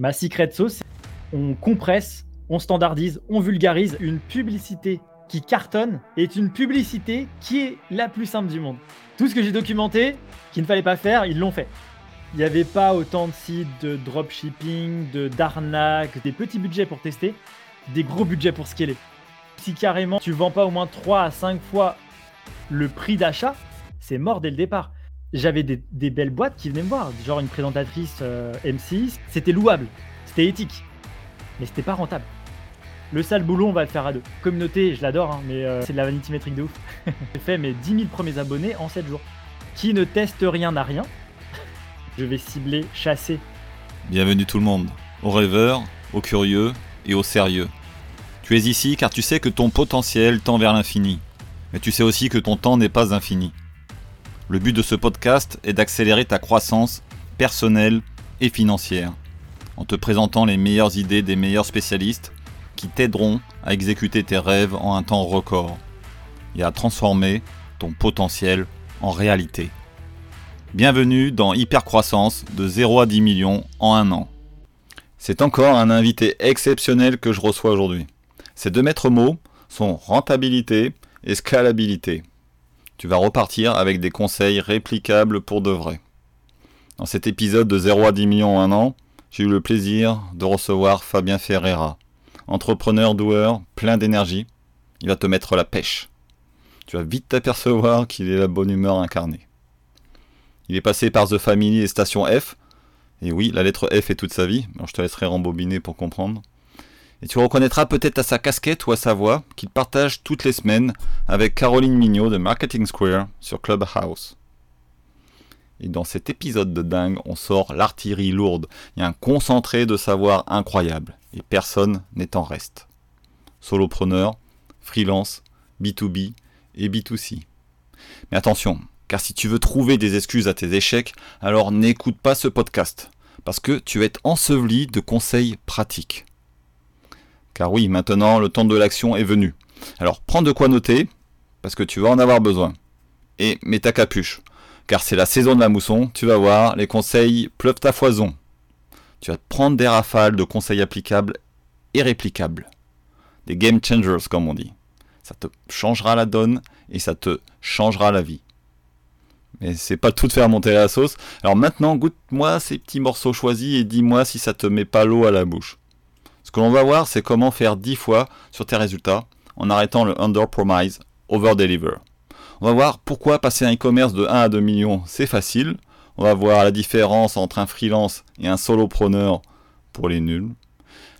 Ma secret sauce, on compresse, on standardise, on vulgarise une publicité qui cartonne est une publicité qui est la plus simple du monde. Tout ce que j'ai documenté, qu'il ne fallait pas faire, ils l'ont fait. Il n'y avait pas autant de sites de dropshipping, de d'arnaque, des petits budgets pour tester, des gros budgets pour scaler. Si carrément tu vends pas au moins 3 à 5 fois le prix d'achat, c'est mort dès le départ. J'avais des, belles boîtes qui venaient me voir, genre une présentatrice euh, M6, c'était louable, c'était éthique, mais c'était pas rentable. Le sale boulot, on va le faire à deux. Communauté, je l'adore, hein, mais euh, c'est de la vanity métrique de ouf. J'ai fait mes 10 000 premiers abonnés en 7 jours. Qui ne teste rien n'a rien. Je vais cibler, chasser. Bienvenue tout le monde, aux rêveurs, aux curieux et aux sérieux. Tu es ici car tu sais que ton potentiel tend vers l'infini, mais tu sais aussi que ton temps n'est pas infini. Le but de ce podcast est d'accélérer ta croissance personnelle et financière, en te présentant les meilleures idées des meilleurs spécialistes qui t'aideront à exécuter tes rêves en un temps record et à transformer ton potentiel en réalité. Bienvenue dans Hypercroissance de 0 à 10 millions en un an. C'est encore un invité exceptionnel que je reçois aujourd'hui. Ces deux maîtres mots sont rentabilité et scalabilité. Tu vas repartir avec des conseils réplicables pour de vrai. Dans cet épisode de 0 à 10 millions en un an, j'ai eu le plaisir de recevoir Fabien Ferreira, entrepreneur doueur, plein d'énergie, il va te mettre la pêche. Tu vas vite t'apercevoir qu'il est la bonne humeur incarnée. Il est passé par The Family et Station F. Et oui, la lettre F est toute sa vie. je te laisserai rembobiner pour comprendre. Et tu reconnaîtras peut-être à sa casquette ou à sa voix qu'il partage toutes les semaines avec Caroline Mignot de Marketing Square sur Clubhouse. Et dans cet épisode de dingue, on sort l'artillerie lourde. A un concentré de savoir incroyable. Et personne n'est en reste. Solopreneur, freelance, B2B et B2C. Mais attention, car si tu veux trouver des excuses à tes échecs, alors n'écoute pas ce podcast. Parce que tu vas être enseveli de conseils pratiques. Car oui, maintenant le temps de l'action est venu. Alors prends de quoi noter, parce que tu vas en avoir besoin. Et mets ta capuche car c'est la saison de la mousson, tu vas voir, les conseils pleuvent à foison. Tu vas te prendre des rafales de conseils applicables et réplicables. Des game changers, comme on dit. Ça te changera la donne et ça te changera la vie. Mais c'est pas tout de faire monter la sauce. Alors maintenant, goûte-moi ces petits morceaux choisis et dis-moi si ça te met pas l'eau à la bouche. Ce que l'on va voir, c'est comment faire 10 fois sur tes résultats en arrêtant le under promise, over deliver. On va voir pourquoi passer un e-commerce de 1 à 2 millions, c'est facile. On va voir la différence entre un freelance et un solopreneur pour les nuls.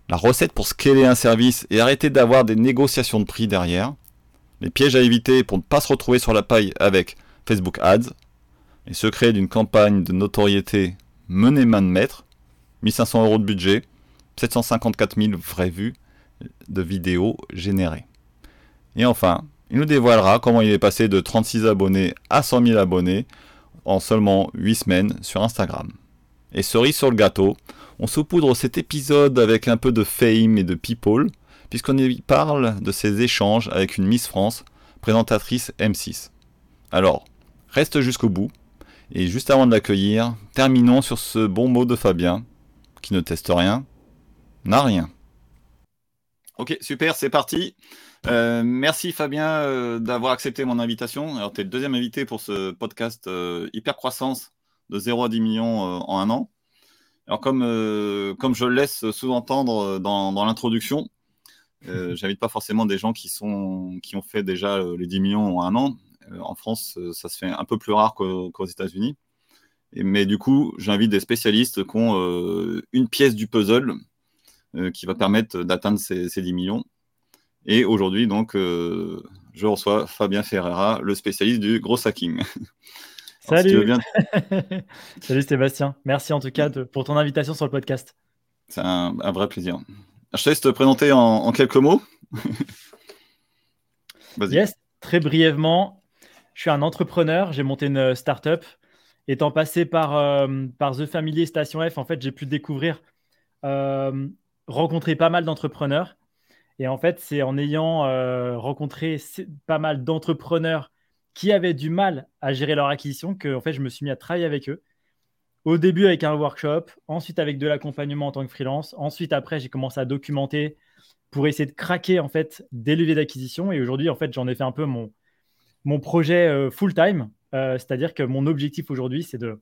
La recette pour scaler un service et arrêter d'avoir des négociations de prix derrière. Les pièges à éviter pour ne pas se retrouver sur la paille avec Facebook Ads. Les secrets d'une campagne de notoriété menée main de maître. 1500 euros de budget. 754 000 vraies vues de vidéos générées. Et enfin, il nous dévoilera comment il est passé de 36 abonnés à 100 000 abonnés en seulement 8 semaines sur Instagram. Et cerise sur le gâteau, on saupoudre cet épisode avec un peu de fame et de people, puisqu'on y parle de ses échanges avec une Miss France, présentatrice M6. Alors, reste jusqu'au bout, et juste avant de l'accueillir, terminons sur ce bon mot de Fabien, qui ne teste rien, n'a rien. Ok, super, c'est parti. Euh, merci Fabien euh, d'avoir accepté mon invitation. Alors, tu es le deuxième invité pour ce podcast euh, Hyper Croissance de 0 à 10 millions en un an. Alors, comme, comme je le laisse sous-entendre dans, dans l'introduction, j'invite pas forcément des gens qui, sont, qui ont fait déjà les 10 millions en un an. en France, ça se fait un peu plus rare qu'aux États-Unis. Mais du coup, j'invite des spécialistes qui ont une pièce du puzzle qui va permettre d'atteindre ces, ces 10 millions. Et aujourd'hui, donc, euh, je reçois Fabien Ferreira, le spécialiste du gros hacking. Salut. Salut Sébastien. Merci en tout cas pour ton invitation sur le podcast. C'est un, vrai plaisir. Je te laisse te présenter en, quelques mots. yes, très brièvement. Je suis un entrepreneur. J'ai monté une startup. Étant passé par, euh, par The Family Station F, en fait, j'ai pu découvrir, euh, rencontrer pas mal d'entrepreneurs. Et en fait, c'est en ayant euh, rencontré pas mal d'entrepreneurs qui avaient du mal à gérer leur acquisition que en fait, je me suis mis à travailler avec eux. au début avec un workshop, ensuite avec de l'accompagnement en tant que freelance, ensuite après j'ai commencé à documenter pour essayer de craquer en fait des leviers d'acquisition. Et aujourd'hui en fait j'en ai fait un peu mon, mon projet euh, full time, euh, c'est-à-dire que mon objectif aujourd'hui c'est de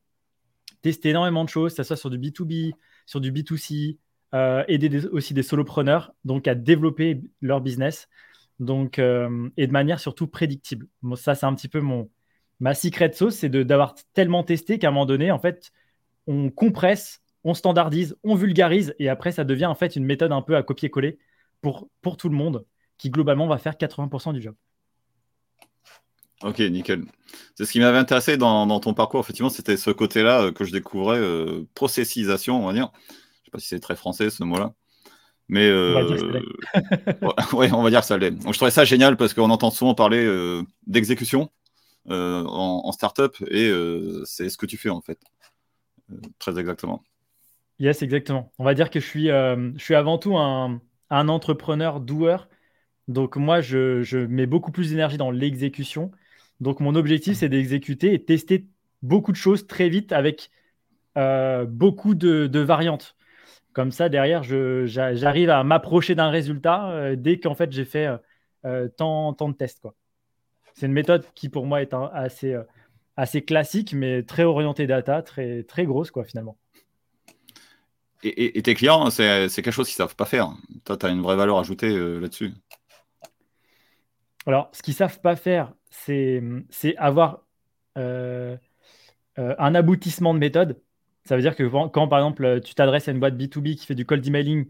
tester énormément de choses, que ce soit sur du B2B, sur du B2C, euh, aider aussi des solopreneurs donc à développer leur business donc et de manière surtout prédictible. ça c'est un petit peu mon ma secret sauce, c'est d'avoir tellement testé qu'à un moment donné en fait on compresse, on standardise, on vulgarise, et après, ça devient en fait une méthode un peu à copier-coller pour, pour tout le monde, qui globalement va faire 80% du job. Ok, nickel. C'est ce qui m'avait intéressé dans, ton parcours, effectivement, c'était ce côté-là euh, que je découvrais, euh, processisation, on va dire. Je ne sais pas si c'est très français ce mot-là. Mais on va dire que ouais, on va dire que ça l'est. Donc je trouvais ça génial parce qu'on entend souvent parler euh, d'exécution en, en startup et c'est ce que tu fais en fait très exactement. Yes, exactement. On va dire que je suis, euh, je suis avant tout un, entrepreneur doueur. Donc moi, je, mets beaucoup plus d'énergie dans l'exécution. Donc mon objectif, c'est d'exécuter et tester beaucoup de choses très vite avec euh, beaucoup de, variantes. Comme ça, derrière, j'arrive à m'approcher d'un résultat euh, dès qu'en fait j'ai fait tant, tant, de tests. C'est une méthode qui pour moi est assez, assez classique, mais très orienté data, très, très grosse, quoi, finalement. Et, tes clients, c'est quelque chose qu'ils ne savent pas faire. Toi, tu as une vraie valeur ajoutée euh, là-dessus. Alors, ce qu'ils ne savent pas faire, c'est avoir euh, euh, un aboutissement de méthode. Ça veut dire que quand, par exemple, tu t'adresses à une boîte B2B qui fait du cold emailing,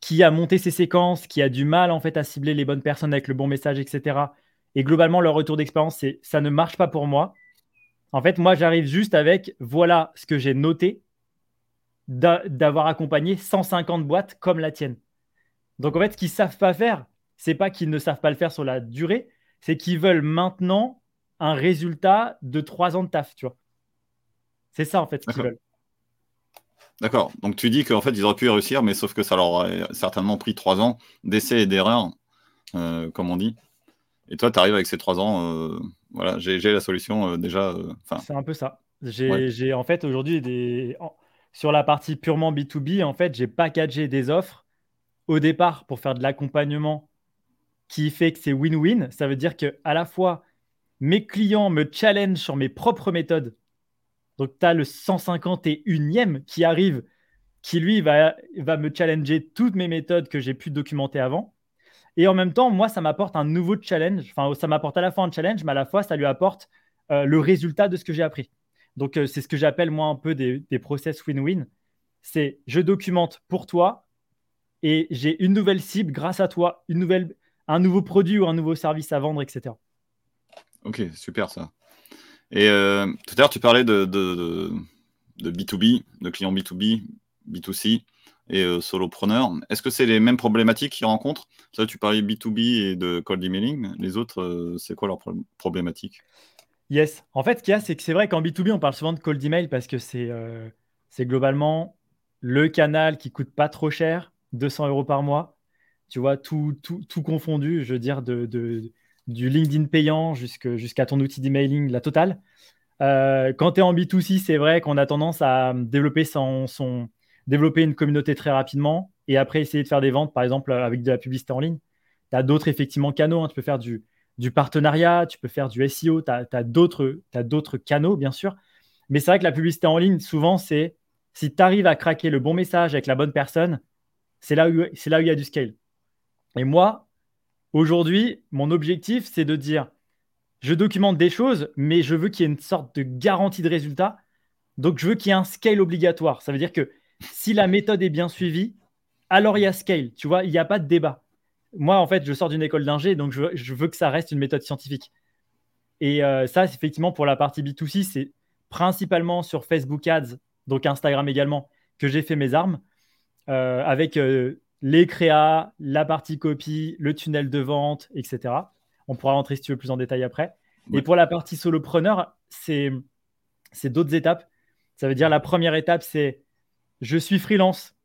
qui a monté ses séquences, qui a du mal en fait à cibler les bonnes personnes avec le bon message, etc. Et globalement, leur retour d'expérience, c'est ça ne marche pas pour moi. En fait, moi, j'arrive juste avec voilà ce que j'ai noté d'avoir accompagné 150 boîtes comme la tienne. Donc, en fait, ce qu'ils ne savent pas faire, c'est pas qu'ils ne savent pas le faire sur la durée, c'est qu'ils veulent maintenant un résultat de trois ans de taf, tu vois. C'est ça, en fait, ce qu'ils veulent. D'accord. Donc, tu dis qu'en fait, ils auraient pu réussir, mais sauf que ça leur aurait certainement pris trois ans d'essais et d'erreurs, euh, comme on dit. Et toi, tu arrives avec ces trois ans, euh, voilà, j'ai la solution euh, déjà. C'est un peu ça. J'ai en fait aujourd'hui des. Sur la partie purement B2B, en fait, j'ai packagé des offres au départ pour faire de l'accompagnement qui fait que c'est win-win. Ça veut dire que à la fois mes clients me challenge sur mes propres méthodes. Donc, tu as le 151e qui arrive, qui lui va, me challenger toutes mes méthodes que j'ai pu documenter avant. Et en même temps, moi, ça m'apporte un nouveau challenge. Enfin, ça m'apporte à la fois un challenge, mais à la fois, ça lui apporte euh, le résultat de ce que j'ai appris. Donc, euh, c'est ce que j'appelle, moi, un peu des, process win-win. C'est je documente pour toi et j'ai une nouvelle cible grâce à toi, un nouveau produit ou un nouveau service à vendre, etc. Ok, super ça. Et euh, tout à l'heure, tu parlais de, de, de, B2B, de clients B2B, B2C et euh, solopreneurs. Est-ce que c'est les mêmes problématiques qu'ils rencontrent? Tu parlais B2B et de cold emailing. Les autres, euh, c'est quoi leurs problématiques Yes. En fait, ce qu'il y a, c'est que c'est vrai qu'en B2B, on parle souvent de cold email parce que c'est euh, globalement le canal qui coûte pas trop cher, 200 euros par mois. Tu vois, tout, tout, tout confondu, je veux dire, de du LinkedIn payant jusqu'à ton outil d'emailing, la totale. quand tu es en B2C, c'est vrai qu'on a tendance à développer une communauté très rapidement et après essayer de faire des ventes, par exemple, avec de la publicité en ligne. Tu as d'autres effectivement canaux. Hein. Tu peux faire du, partenariat, tu peux faire du SEO, tu as, d'autres canaux, bien sûr. Mais c'est vrai que la publicité en ligne, souvent, c'est si tu arrives à craquer le bon message avec la bonne personne, c'est là, où, c'est là où il y a du scale. Et moi, aujourd'hui, mon objectif, c'est de dire, je documente des choses, mais je veux qu'il y ait une sorte de garantie de résultat. Donc, je veux qu'il y ait un scale obligatoire. Ça veut dire que si la méthode est bien suivie, alors il y a scale. Tu vois, il n'y a pas de débat. Moi, en fait, je sors d'une école d'ingé, donc je veux, que ça reste une méthode scientifique. Et euh, ça, effectivement, pour la partie B2C, c'est principalement sur Facebook Ads, donc Instagram également, que j'ai fait mes armes, euh, avec euh, les créas, la partie copie, le tunnel de vente, etc. On pourra rentrer si tu veux plus en détail après. Et pour la partie solopreneur, c'est d'autres étapes. Ça veut dire la première étape, c'est je suis freelance,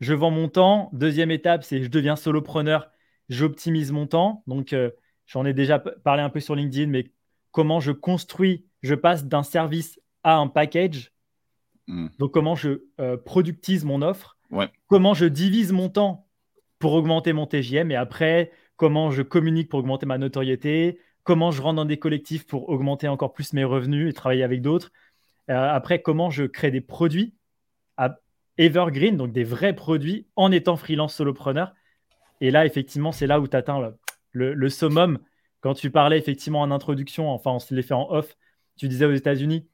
je vends mon temps. Deuxième étape, c'est je deviens solopreneur, j'optimise mon temps. Donc, euh, j'en ai déjà parlé un peu sur LinkedIn, mais comment je construis, je passe d'un service à un package. Hmm. Donc, comment je euh, productise mon offre, comment je divise mon temps pour augmenter mon TJM, et après, comment je communique pour augmenter ma notoriété, comment je rentre dans des collectifs pour augmenter encore plus mes revenus et travailler avec d'autres. Euh, après, comment je crée des produits à evergreen, donc des vrais produits en étant freelance solopreneur. Et là, effectivement, c'est là où tu atteins le, le, summum. Quand tu parlais effectivement en introduction, enfin, on se l'est fait en off, tu disais aux États-Unis,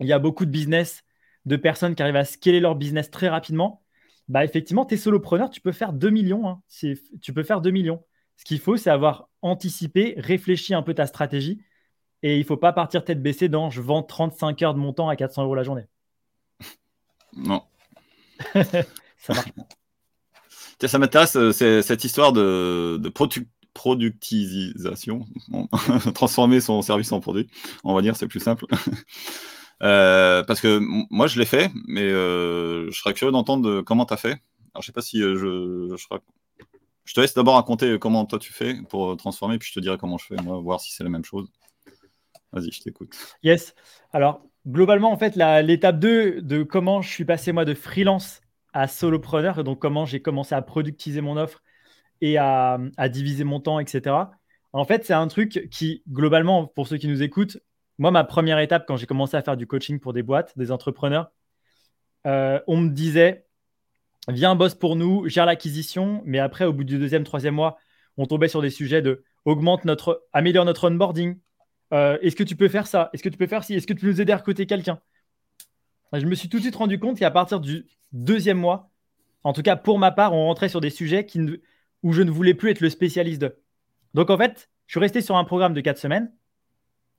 il y a beaucoup de business, de personnes qui arrivent à scaler leur business très rapidement. Bah, effectivement, tu es solopreneur, tu peux faire 2 millions. Hein. Tu peux faire 2 millions. Ce qu'il faut, c'est avoir anticipé, réfléchi un peu ta stratégie. Et il ne faut pas partir tête baissée dans je vends 35 heures de mon temps à 400 euros la journée. Non. ça marche ça m'intéresse, euh, cette histoire de, de productisation, transformer son service en produit, on va dire, c'est plus simple. Euh, parce que moi, je l'ai fait, mais euh, je serais curieux d'entendre comment tu as fait. Alors, je sais pas si je, je, te laisse d'abord raconter comment toi tu fais pour transformer, puis je te dirai comment je fais, moi, voir si c'est la même chose. Vas-y, je t'écoute. Yes. Alors, globalement, en fait, l'étape 2 de comment je suis passé, moi, de freelance à solopreneur, donc comment j'ai commencé à productiser mon offre et à, diviser mon temps, etc. En fait, c'est un truc qui, globalement, pour ceux qui nous écoutent, moi, ma première étape quand j'ai commencé à faire du coaching pour des boîtes, des entrepreneurs, euh, on me disait, viens, bosse pour nous, gère l'acquisition, mais après, au bout du deuxième, troisième mois, on tombait sur des sujets de augmente notre, améliore notre onboarding. Euh, est-ce que tu peux faire ça? Est-ce que tu peux faire ci? Est-ce que tu peux nous aider à recruter quelqu'un? Je me suis tout de suite rendu compte qu'à partir du deuxième mois, en tout cas pour ma part, on rentrait sur des sujets où je ne voulais plus être le spécialiste de. Donc en fait, je suis resté sur un programme de quatre semaines.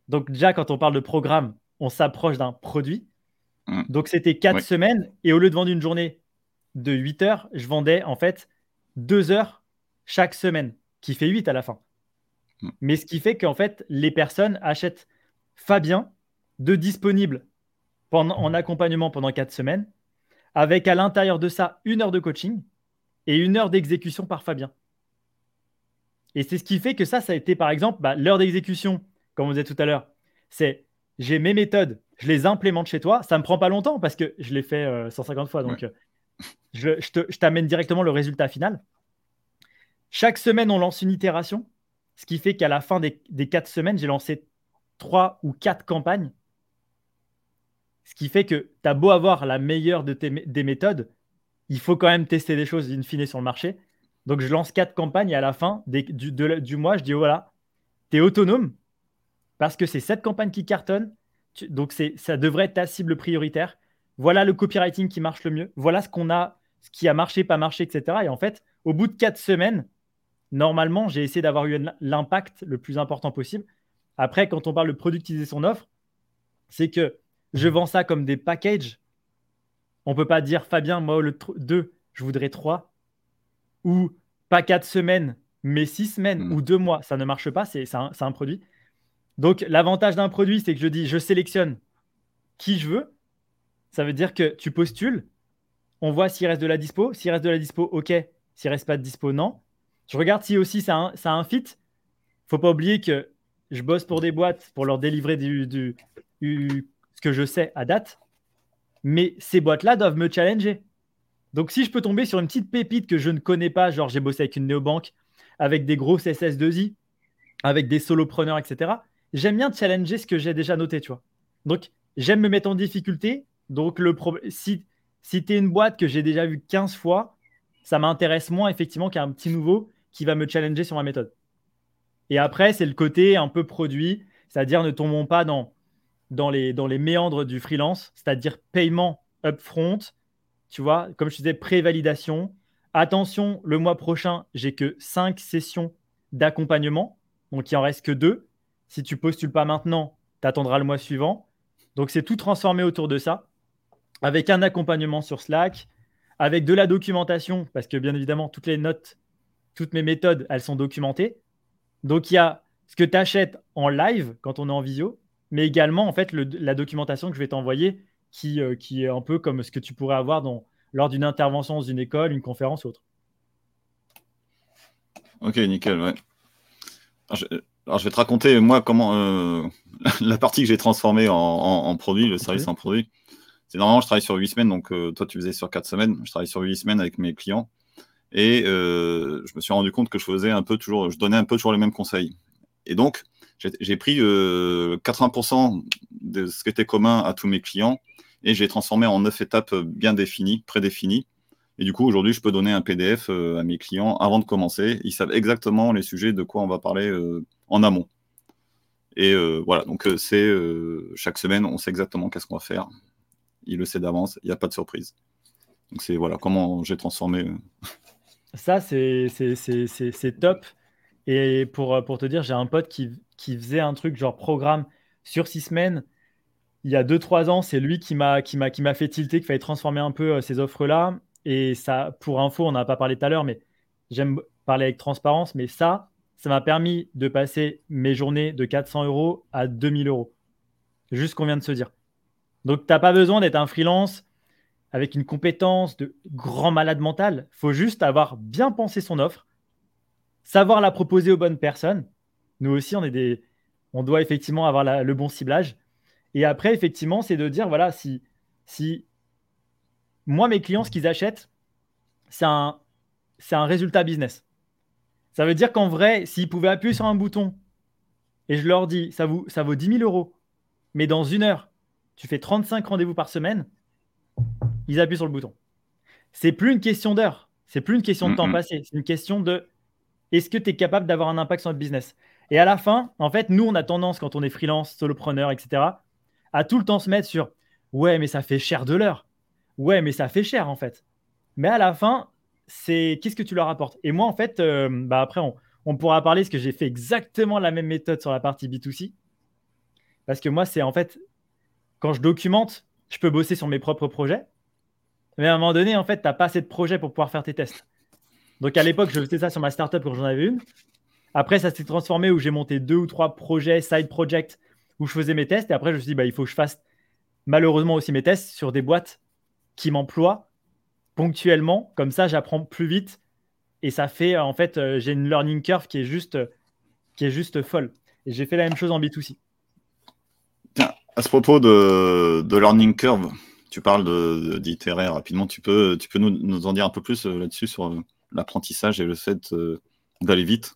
Donc déjà, quand on parle de programme, on s'approche d'un produit. Mmh. Donc c'était quatre semaines et au lieu de vendre une journée de 8 heures, je vendais en fait deux heures chaque semaine, qui fait 8 à la fin. Mmh. Mais ce qui fait qu'en fait, les personnes achètent Fabien de disponible pendant, en accompagnement pendant quatre semaines avec à l'intérieur de ça une heure de coaching et une heure d'exécution par Fabien. Et c'est ce qui fait que ça, ça a été par exemple bah, l'heure d'exécution, comme on disait tout à l'heure. C'est j'ai mes méthodes, je les implémente chez toi. Ça ne me prend pas longtemps parce que je l'ai fait 150 euh, fois. Donc, euh, je, t'amène directement le résultat final. Chaque semaine, on lance une itération, ce qui fait qu'à la fin des, des quatre semaines, j'ai lancé trois ou quatre campagnes ce qui fait que tu as beau avoir la meilleure de tes, des méthodes, il faut quand même tester des choses in fine sur le marché. Donc, je lance quatre campagnes et à la fin du, du, mois, je dis voilà, tu es autonome parce que c'est cette campagne qui cartonne. donc, ça devrait être ta cible prioritaire. Voilà le copywriting qui marche le mieux. Voilà ce qu'on a, ce qui a marché, pas marché, etc. Et en fait, au bout de quatre semaines, normalement, j'ai essayé d'avoir eu l'impact le plus important possible. Après, quand on parle de productiser son offre, c'est que je vends ça comme des packages. On peut pas dire, Fabien, moi, le 2, je voudrais 3. Ou pas 4 semaines, mais 6 semaines hmm. ou 2 mois. Ça ne marche pas, c'est un, un, produit. Donc, l'avantage d'un produit, c'est que je dis, je sélectionne qui je veux. Ça veut dire que tu postules, on voit s'il reste de la dispo. S'il reste de la dispo, ok. S'il reste pas de dispo, non. Je regarde si aussi ça a un, ça. Faut pas oublier que je bosse pour des boîtes pour leur délivrer du ce que je sais à date, mais ces boîtes-là doivent me challenger. Donc si je peux tomber sur une petite pépite que je ne connais pas, genre j'ai bossé avec une néobanque, avec des grosses SS2I, avec des solopreneurs, etc., j'aime bien challenger ce que j'ai déjà noté, tu vois. Donc j'aime me mettre en difficulté. Donc le si, si tu es une boîte que j'ai déjà vue 15 fois, ça m'intéresse moins effectivement qu'un petit nouveau qui va me challenger sur ma méthode. Et après, c'est le côté un peu produit, c'est-à-dire ne tombons pas dans dans les, dans les méandres du freelance, c'est-à-dire paiement upfront, tu vois, comme je disais, prévalidation. Attention, le mois prochain, j'ai que 5 sessions d'accompagnement, donc il en reste que 2. Si tu postules pas maintenant, tu attendras le mois suivant. Donc c'est tout transformé autour de ça, avec un accompagnement sur Slack, avec de la documentation, parce que bien évidemment, toutes les notes, toutes mes méthodes, elles sont documentées. Donc il y a ce que tu achètes en live quand on est en visio, mais également en fait la documentation que je vais t'envoyer qui, euh, qui est un peu comme ce que tu pourrais avoir lors d'une intervention dans une école, une conférence ou autre. Ok, nickel, ouais. Alors je, vais te raconter moi comment euh, la partie que j'ai transformée en, produit, le service en produit. c'est normalement, je travaille sur 8 semaines, donc toi, tu faisais sur 4 semaines. Je travaille sur 8 semaines avec mes clients. Et je me suis rendu compte que je faisais un peu toujours, je donnais un peu toujours les mêmes conseils. Et donc, j'ai pris 80% de ce qui était commun à tous mes clients et j'ai transformé en 9 étapes bien définies, prédéfinies. Et du coup, aujourd'hui, je peux donner un PDF à mes clients avant de commencer. Ils savent exactement les sujets de quoi on va parler en amont. Et voilà, donc c'est chaque semaine, on sait exactement qu'est-ce qu'on va faire. Il le sait d'avance, il n'y a pas de surprise. Donc c'est voilà comment j'ai transformé. Ça, c'est top. Et pour, pour te dire, j'ai un pote qui, qui faisait un truc genre programme sur six semaines. Il y a 2-3 ans, c'est lui qui m'a fait tilter qu'il fallait transformer un peu ces offres-là. Et ça, pour info, on n'a pas parlé tout à l'heure, mais j'aime parler avec transparence. Mais ça, ça m'a permis de passer mes journées de 400 euros à 2000 euros. Juste ce qu'on vient de se dire. Donc, tu n'as pas besoin d'être un freelance avec une compétence de grand malade mental. Il faut juste avoir bien pensé son offre, savoir la proposer aux bonnes personnes. Nous aussi, on, est des... on doit effectivement avoir le bon ciblage. Et après, effectivement, c'est de dire, voilà, si, si moi, mes clients, ce qu'ils achètent, c'est un, c'est un résultat business. Ça veut dire qu'en vrai, s'ils pouvaient appuyer sur un bouton et je leur dis, ça, vous, ça vaut 10 000 euros, mais dans une heure, tu fais 35 rendez-vous par semaine, ils appuient sur le bouton. C'est plus une question d'heure, c'est plus une question de temps passé, c'est une question de est-ce que tu es capable d'avoir un impact sur notre business? Et à la fin, en fait, nous, on a tendance, quand on est freelance, solopreneur, etc., à tout le temps se mettre sur ouais, mais ça fait cher de l'heure. Ouais, mais ça fait cher, en fait. Mais à la fin, c'est qu'est-ce que tu leur apportes? Et moi, en fait, euh, bah après, on, pourra parler parce que j'ai fait exactement la même méthode sur la partie B2C. Parce que moi, c'est en fait, quand je documente, je peux bosser sur mes propres projets. Mais à un moment donné, en fait, tu n'as pas assez de projets pour pouvoir faire tes tests. Donc à l'époque, je faisais ça sur ma startup quand j'en avais une. Après, ça s'est transformé où j'ai monté deux ou trois projets, side projects, où je faisais mes tests. Et après, je me suis dit, bah, il faut que je fasse malheureusement aussi mes tests sur des boîtes qui m'emploient ponctuellement. Comme ça, j'apprends plus vite. Et ça fait, en fait, euh, j'ai une learning curve qui est juste, qui est juste folle. Et j'ai fait la même chose en B2C. Tiens, à ce propos de, de learning curve, tu parles d'itérer rapidement. Tu peux, tu peux nous, nous, en dire un peu plus euh, là-dessus sur euh, l'apprentissage et le fait d'aller vite?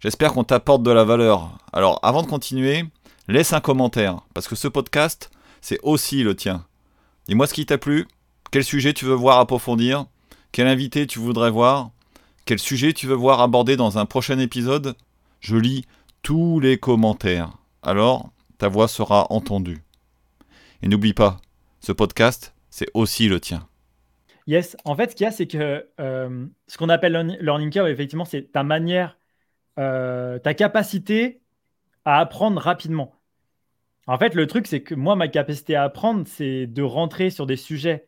J'espère qu'on t'apporte de la valeur. Alors, avant de continuer, laisse un commentaire, parce que ce podcast, c'est aussi le tien. Dis-moi ce qui t'a plu, quel sujet tu veux voir approfondir Quel invité tu voudrais voir Quel sujet tu veux voir abordé dans un prochain épisode Je lis tous les commentaires. Alors, ta voix sera entendue. Et n'oublie pas, ce podcast, c'est aussi le tien. Yes, en fait, ce qu'il y a, c'est que euh, ce qu'on appelle learning curve, effectivement, c'est ta manière, euh, ta capacité à apprendre rapidement. En fait, le truc, c'est que moi, ma capacité à apprendre, c'est de rentrer sur des sujets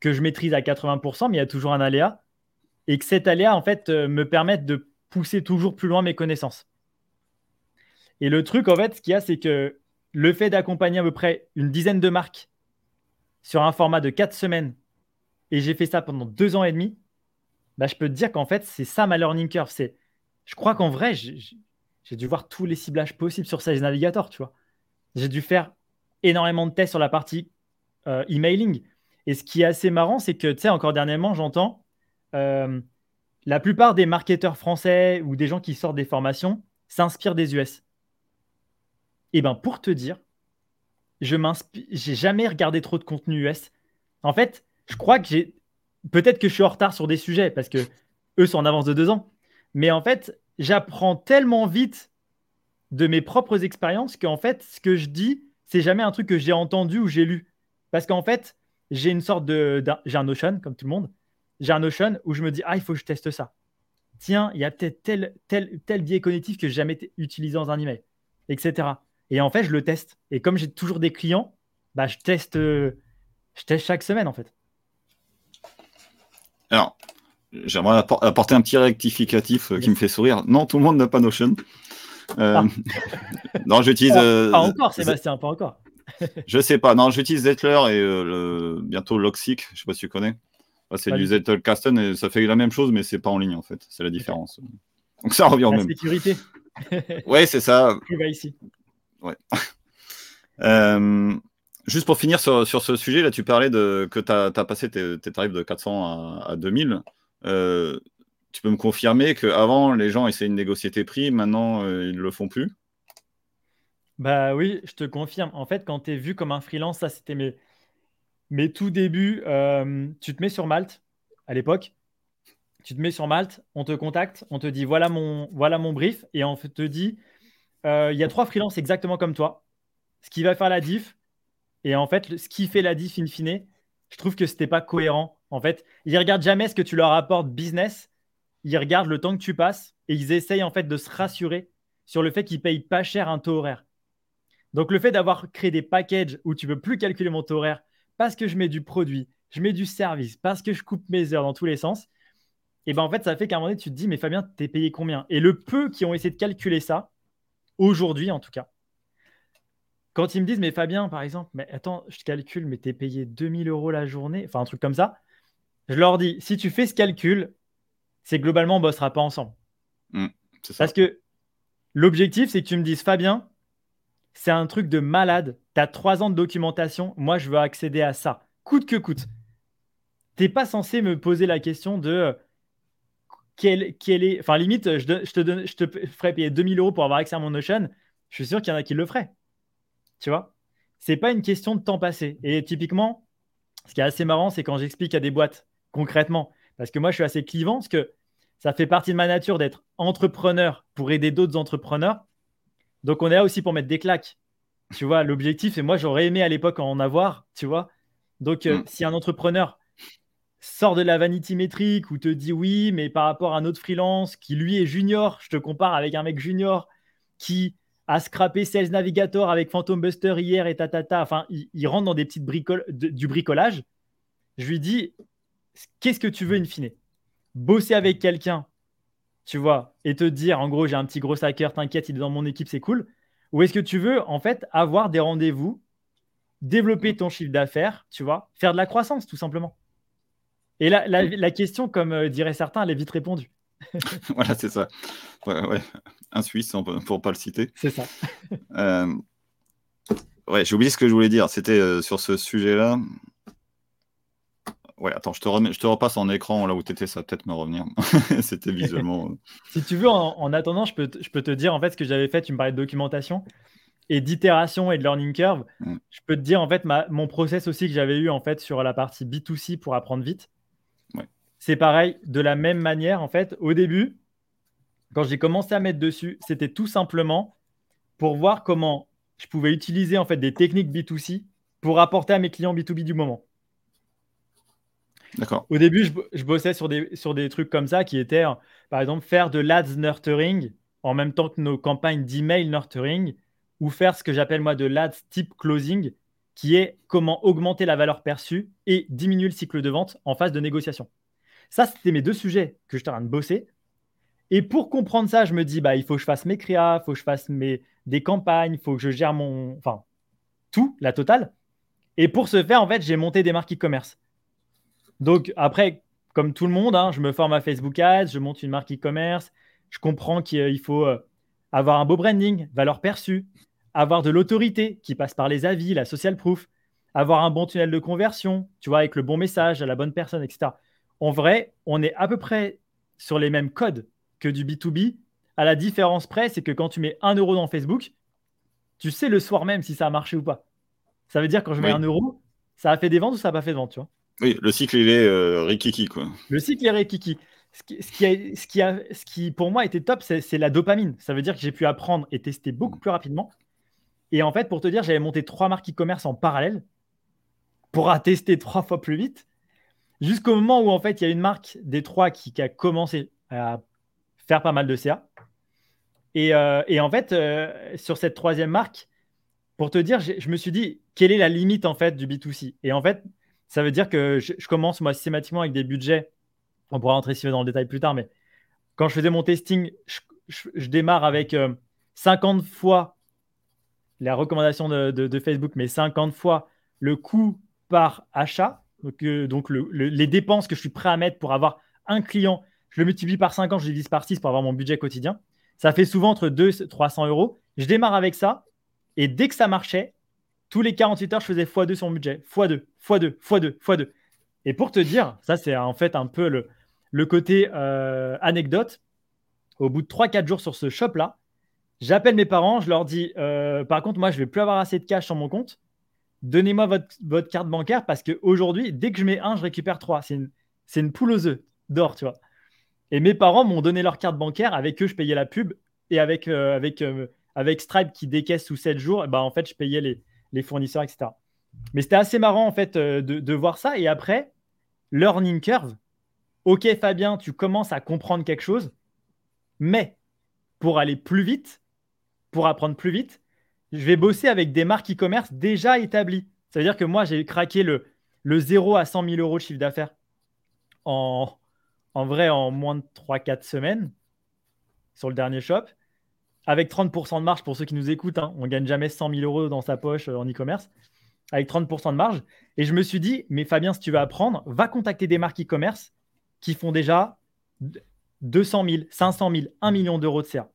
que je maîtrise à 80%, mais il y a toujours un aléa. Et que cet aléa, en fait, euh, me permette de pousser toujours plus loin mes connaissances. Et le truc, en fait, ce qu'il y a, c'est que le fait d'accompagner à peu près une dizaine de marques sur un format de 4 semaines, et j'ai fait ça pendant deux ans et demi, bah, je peux te dire qu'en fait, c'est ça ma learning curve. Je crois qu'en vrai, j'ai dû voir tous les ciblages possibles sur Sales Navigator, tu vois. J'ai dû faire énormément de tests sur la partie euh, emailing. Et ce qui est assez marrant, c'est que, tu sais, encore dernièrement, j'entends euh, la plupart des marketeurs français ou des gens qui sortent des formations s'inspirent des US. Et bien, pour te dire, je j'ai jamais regardé trop de contenu US. En fait, je crois que j'ai. Peut-être que je suis en retard sur des sujets parce que eux sont en avance de deux ans. Mais en fait, j'apprends tellement vite de mes propres expériences qu'en fait, ce que je dis, c'est jamais un truc que j'ai entendu ou j'ai lu. Parce qu'en fait, j'ai une sorte de. J'ai un Notion, comme tout le monde. J'ai un Notion où je me dis, ah, il faut que je teste ça. Tiens, il y a peut-être tel, tel, tel biais cognitif que j'ai jamais utilisé dans un email, etc. Et en fait, je le teste. Et comme j'ai toujours des clients, bah, je teste, je teste chaque semaine, en fait. Alors, j'aimerais apporter un petit rectificatif euh, qui me fait sourire. Non, tout le monde n'a pas Notion. Euh, non, j'utilise. Pas, euh, encore, Sébastien, pas encore. je sais pas. Non, j'utilise Zettler et euh, bientôt Logseek. Je sais pas si tu connais. c'est du Zettelkasten et ça fait la même chose, mais c'est pas en ligne en fait. C'est la différence. Donc ça revient au même. sécurité. ouais, c'est ça. Tu vas ici. Ouais. Juste pour finir sur, ce sujet, là, tu parlais de que tu as, passé tes, tarifs de 400 à, 2000. Euh, tu peux me confirmer qu'avant, les gens essayaient de négocier tes prix, maintenant, euh, ils ne le font plus? Bah oui, je te confirme. En fait, quand tu es vu comme un freelance, ça, c'était mes, mes tout débuts. Euh, tu te mets sur Malte à l'époque. Tu te mets sur Malte, on te contacte, on te dit voilà mon, voilà mon brief, et on te dit il y a trois freelances exactement comme toi. Ce qui va faire la diff, et en fait, ce qui fait la diff in fine, je trouve que c'était pas cohérent. En fait, ils regardent jamais ce que tu leur apportes business. Ils regardent le temps que tu passes et ils essayent en fait de se rassurer sur le fait qu'ils payent pas cher un taux horaire. Donc le fait d'avoir créé des packages où tu peux plus calculer mon taux horaire parce que je mets du produit, je mets du service, parce que je coupe mes heures dans tous les sens, et ben en fait ça fait qu'à un moment donné tu te dis mais Fabien t'es payé combien? Et le peu qui ont essayé de calculer ça aujourd'hui en tout cas, quand ils me disent, mais Fabien, par exemple, mais attends, je calcule, mais tu es payé 2000 euros la journée, enfin un truc comme ça, je leur dis, si tu fais ce calcul, c'est globalement, on ne bossera pas ensemble. Mmh, Parce que l'objectif, c'est que tu me dises, Fabien, c'est un truc de malade, tu as trois ans de documentation, moi, je veux accéder à ça, coûte que coûte. Tu n'es pas censé me poser la question de euh, quelle, est. Enfin, limite, je, te donne, je te ferais payer 2000 euros pour avoir accès à mon Notion. Je suis sûr qu'il y en a qui le feraient. Tu vois? C'est pas une question de temps passé. Et typiquement, ce qui est assez marrant, c'est quand j'explique à des boîtes concrètement, parce que moi, je suis assez clivant, parce que ça fait partie de ma nature d'être entrepreneur pour aider d'autres entrepreneurs. Donc, on est là aussi pour mettre des claques. Tu vois, l'objectif, et moi, j'aurais aimé à l'époque en avoir, tu vois. Donc, euh, mm. si un entrepreneur sort de la vanity métrique ou te dit oui, mais par rapport à un autre freelance qui lui est junior, je te compare avec un mec junior qui à scraper Sales Navigator avec Phantom Buster hier et tatata. Enfin, il, rentre dans des petites bricoles, du bricolage. Je lui dis, qu'est-ce que tu veux in fine? Bosser avec quelqu'un, tu vois, et te dire, en gros, j'ai un petit gros hacker, t'inquiète, il est dans mon équipe, c'est cool. Ou est-ce que tu veux, en fait, avoir des rendez-vous, développer ton chiffre d'affaires, tu vois, faire de la croissance, tout simplement Et là, la, question, comme euh, diraient certains, elle est vite répondue. voilà, c'est ça. Un Suisse, pour pas le citer. C'est ça. Euh, ouais, j'ai oublié ce que je voulais dire. C'était euh, sur ce sujet-là. Ouais, attends, je te, remets, je te repasse en écran là où tu étais, ça va peut-être me revenir. C'était visuellement. Euh. si tu veux, en, attendant, je peux, je peux te dire en fait ce que j'avais fait. Tu me parlais de documentation et d'itération et de learning curve. Mm. Je peux te dire en fait ma, mon process aussi que j'avais eu en fait sur la partie B2C pour apprendre vite c'est pareil, de la même manière, en fait, au début, quand j'ai commencé à mettre dessus, c'était tout simplement pour voir comment je pouvais utiliser en fait des techniques B2C pour apporter à mes clients B2B du moment. Au début, je, bossais sur des, trucs comme ça qui étaient, par exemple, faire de l'ADS nurturing en même temps que nos campagnes d'email nurturing ou faire ce que j'appelle moi de l'ADS type closing qui est comment augmenter la valeur perçue et diminuer le cycle de vente en phase de négociation. Ça, c'était mes deux sujets que j'étais en train de bosser. Et pour comprendre ça, je me dis, bah, il faut que je fasse mes créas, il faut que je fasse mes, des campagnes, il faut que je gère mon. Enfin, tout, la totale. Et pour ce faire, en fait, j'ai monté des marques e-commerce. Donc, après, comme tout le monde, hein, je me forme à Facebook Ads, je monte une marque e-commerce, je comprends qu'il faut euh, avoir un beau branding, valeur perçue, avoir de l'autorité qui passe par les avis, la social proof, avoir un bon tunnel de conversion, tu vois, avec le bon message à la bonne personne, etc en vrai, on est à peu près sur les mêmes codes que du B2B. À la différence près, c'est que quand tu mets 1 euro dans Facebook, tu sais le soir même si ça a marché ou pas. Ça veut dire quand je mets 1 euro, ça a fait des ventes ou ça n'a pas fait de ventes, tu vois Oui, le cycle, il est euh, rikiki, quoi. Le cycle est rikiki. Ce qui, ce, qui a, ce, qui pour moi était top, c'est la dopamine. Ça veut dire que j'ai pu apprendre et tester beaucoup plus rapidement. Et en fait, pour te dire, j'avais monté trois marques e-commerce en parallèle pour tester trois fois plus vite. Jusqu'au moment où en fait il y a une marque des trois qui, a commencé à faire pas mal de CA. Et, euh, en fait, euh, sur cette troisième marque, pour te dire, je me suis dit, quelle est la limite en fait du B2C Et en fait, ça veut dire que je, commence moi systématiquement avec des budgets. On pourra rentrer dans le détail plus tard, mais quand je faisais mon testing, je, démarre avec 50 euh, fois la recommandation de, Facebook, mais 50 fois le coût par achat. Donc, les dépenses que je suis prêt à mettre pour avoir un client, je le multiplie par 5 ans, je le divise par 6 pour avoir mon budget quotidien. Ça fait souvent entre 200 et 300 euros. Je démarre avec ça. Et dès que ça marchait, tous les 48 heures, je faisais x2 sur mon budget. x2, x2, x2, x2. Et pour te dire, ça c'est en fait un peu le, le côté euh, anecdote. Au bout de 3-4 jours sur ce shop-là, j'appelle mes parents, je leur dis, euh, par contre, moi, je vais plus avoir assez de cash sur mon compte. Donnez-moi votre, votre, carte bancaire parce qu'aujourd'hui, dès que je mets un, je récupère trois. C'est une, une poule aux œufs d'or, tu vois. Et mes parents m'ont donné leur carte bancaire. Avec eux, je payais la pub. Et avec, euh, avec, avec Stripe qui décaisse sous 7 jours, bah, en fait, je payais les, fournisseurs, etc. Mais c'était assez marrant, en fait, de, de voir ça. Et après, learning curve, Ok, Fabien, tu commences à comprendre quelque chose, mais pour aller plus vite, pour apprendre plus vite, je vais bosser avec des marques e-commerce déjà établies. Ça veut dire que moi, j'ai craqué le, le 0 à 100 000 euros de chiffre d'affaires en, en vrai en moins de 3-4 semaines sur le dernier shop, avec 30% de marge pour ceux qui nous écoutent. Hein. on ne gagne jamais 100 000 euros dans sa poche euh, en e-commerce, avec 30% de marge. Et je me suis dit, mais Fabien, si tu veux apprendre, va contacter des marques e-commerce qui font déjà 200 000, 500 000, 1 million d'euros de CA.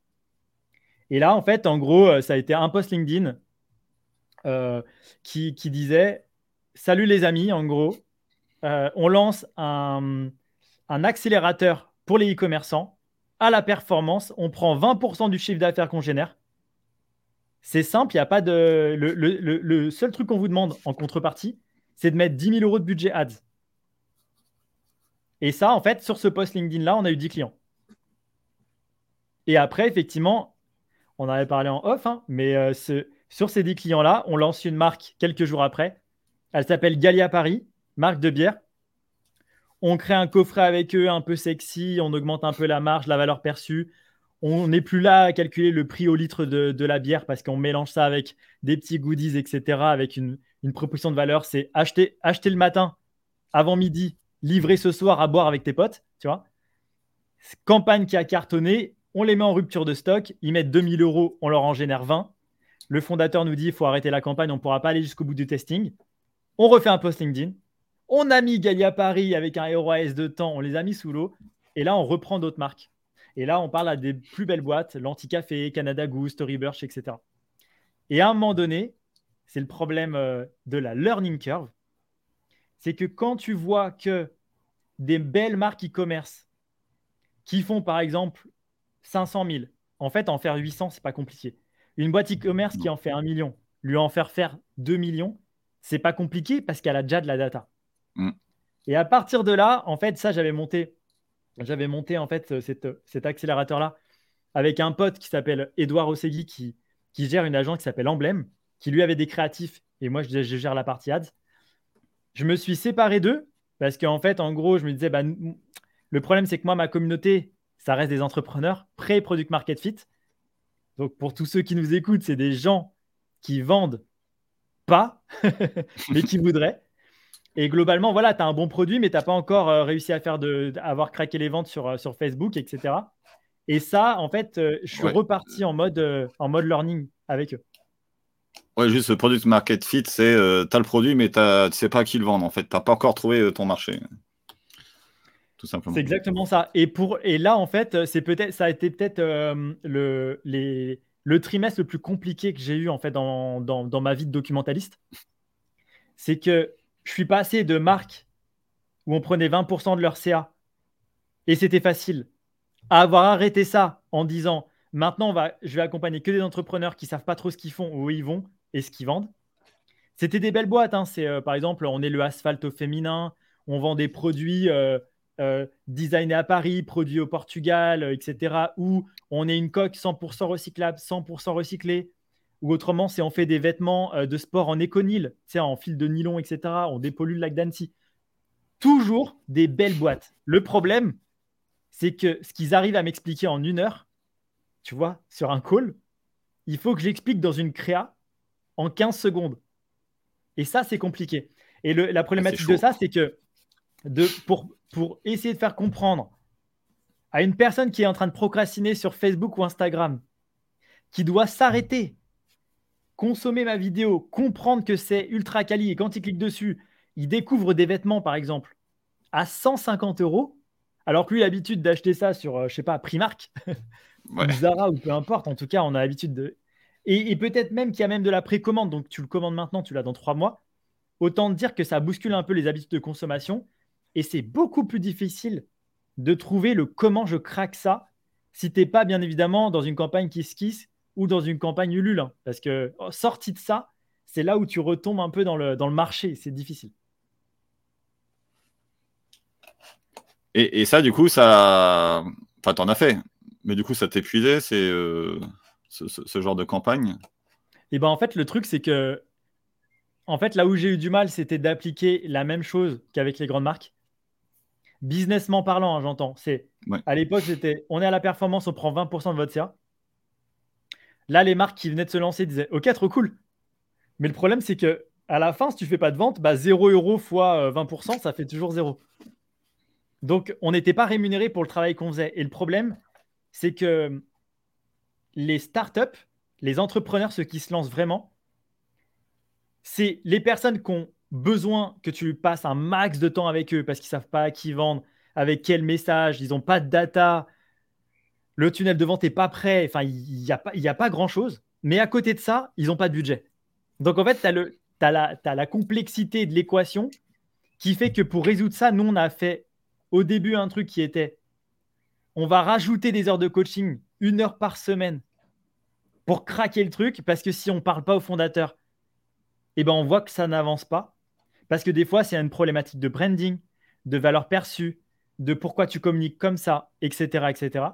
Et là, en fait, en gros, euh, ça a été un post LinkedIn euh, qui, disait Salut les amis, en gros, on lance un, accélérateur pour les e-commerçants à la performance. On prend 20% du chiffre d'affaires qu'on génère. C'est simple, il n'y a pas de. Le, seul truc qu'on vous demande en contrepartie, c'est de mettre 10 000 euros de budget ads. Et ça, en fait, sur ce post LinkedIn-là, on a eu 10 clients. Et après, effectivement, on avait parlé en off, hein, mais euh, sur ces 10 clients-là, on lance une marque quelques jours après. Elle s'appelle Galia Paris, marque de bière. On crée un coffret avec eux un peu sexy, on augmente un peu la marge, la valeur perçue. On n'est plus là à calculer le prix au litre de, la bière parce qu'on mélange ça avec des petits goodies, etc., avec une, proposition de valeur. C'est acheter, acheter le matin, avant midi, livrer ce soir à boire avec tes potes, tu vois. Campagne qui a cartonné, on les met en rupture de stock, ils mettent 2000 euros, on leur en génère 20. Le fondateur nous dit il faut arrêter la campagne, on ne pourra pas aller jusqu'au bout du testing. On refait un post LinkedIn. On a mis Galia Paris avec un AS de temps, on les a mis sous l'eau. Et là, on reprend d'autres marques. Et là, on parle à des plus belles boîtes, l'Anticafé, Canada Goose, Storyburch, etc. Et à un moment donné, c'est le problème euh, de la learning curve c'est que quand tu vois que des belles marques e-commerce qui font par exemple 500 000, en fait, en faire 800, c'est pas compliqué. Une boîte e-commerce qui en fait 1 million, lui en faire faire 2 millions, c'est pas compliqué parce qu'elle a déjà de la data. Mm. Et à partir de là, en fait, ça, j'avais monté, j'avais monté en fait cet accélérateur-là avec un pote qui s'appelle Edouard Ossegui qui, qui gère une agence qui s'appelle Emblème, qui lui avait des créatifs et moi, je, je gère la partie ads je me suis séparé d'eux parce qu'en fait, en gros, je me disais, bah, le problème, c'est que moi, ma communauté, ça reste des entrepreneurs pré-product market fit. Donc, pour tous ceux qui nous écoutent, c'est des gens qui vendent pas, mais qui voudraient. Et globalement, voilà, tu as un bon produit, mais tu n'as pas encore euh, réussi à faire de, avoir craqué les ventes sur, euh, sur Facebook, etc. Et ça, en fait, euh, je suis reparti en mode, en mode learning avec eux. Ouais, juste le product market fit, c'est euh, tu as le produit, mais tu ne sais pas à qui le vendre en fait. Tu n'as pas encore trouvé euh, ton marché. Tout simplement. C'est exactement ça. Et, pour, et là, en fait, c'est peut-être, ça a été peut-être euh, le, les, le trimestre le plus compliqué que j'ai eu en fait dans, dans, dans ma vie de documentaliste. C'est que je suis passé de marques où on prenait 20% de leur CA et c'était facile à avoir arrêté ça en disant maintenant je vais accompagner que des entrepreneurs qui savent pas trop ce qu'ils font, où ils vont et ce qu'ils vendent. C'était des belles boîtes. Hein. Euh, par exemple, on est le asphalte au féminin, on vend des produits euh, euh, designés à Paris, produits au Portugal, etc. Ou on est une coque 100% recyclable, 100% recyclée. Ou autrement, c'est on fait des vêtements de sport en éconil, en fil de nylon, etc. On dépollue le lac d'Annecy. Toujours des belles boîtes. Le problème, c'est que ce qu'ils arrivent à m'expliquer en une heure, tu vois, sur un call, il faut que j'explique dans une créa en 15 secondes. Et ça, c'est compliqué. Et la problématique de ça, c'est que de, pour, pour essayer de faire comprendre à une personne qui est en train de procrastiner sur Facebook ou Instagram, qui doit s'arrêter, consommer ma vidéo, comprendre que c'est ultra quali et quand il clique dessus, il découvre des vêtements, par exemple, à 150 euros, alors que lui a l'habitude d'acheter ça sur, je euh, je sais pas, Primark, Zara, ou peu importe. En tout cas, on a l'habitude de et, peut-être même qu'il y a même de la précommande, donc tu le commandes maintenant, tu l'as dans trois mois. Autant dire que ça bouscule un peu les habitudes de consommation et c'est beaucoup plus difficile de trouver le comment je craque ça si t'es pas bien évidemment dans une campagne Kiss ou dans une campagne Ulule. Hein. parce que oh, sorti de ça, c'est là où tu retombes un peu dans le, dans le marché. C'est difficile. Et, ça, du coup, ça. Enfin, t'en as fait. Mais du coup, ça t'épuisait, c'est euh, ce, genre de campagne? Et ben en fait, le truc, c'est que. En fait, là où j'ai eu du mal, c'était d'appliquer la même chose qu'avec les grandes marques. Businessment parlant, hein, j'entends. C'est à l'époque, c'était on est à la performance, on prend 20% de votre CA. Là, les marques qui venaient de se lancer disaient Ok, trop cool. Mais le problème, c'est que à la fin, si tu fais pas de vente, bah 0 euros fois 20%, euh, ça fait toujours 0. Donc, on n'était pas rémunéré pour le travail qu'on faisait. Et le problème, c'est que les startups, les entrepreneurs, ceux qui se lancent vraiment, c'est les personnes qui ont besoin que tu passes un max de temps avec eux parce qu'ils savent pas à qui vendre, avec quel message, ils n'ont pas de data, le tunnel de vente n'est pas prêt, enfin, il n'y a, pas, a pas grand-chose. Mais à côté de ça, ils n'ont pas de budget. Donc, en fait, tu as, as, la complexité de l'équation qui fait que pour résoudre ça, nous, on a fait au début un truc qui était on va rajouter des heures de coaching, une heure par semaine, pour craquer le truc, parce que si on ne parle pas au fondateur, eh ben on voit que ça n'avance pas. Parce que des fois, c'est une problématique de branding, de valeur perçue, de pourquoi tu communiques comme ça, etc. etc.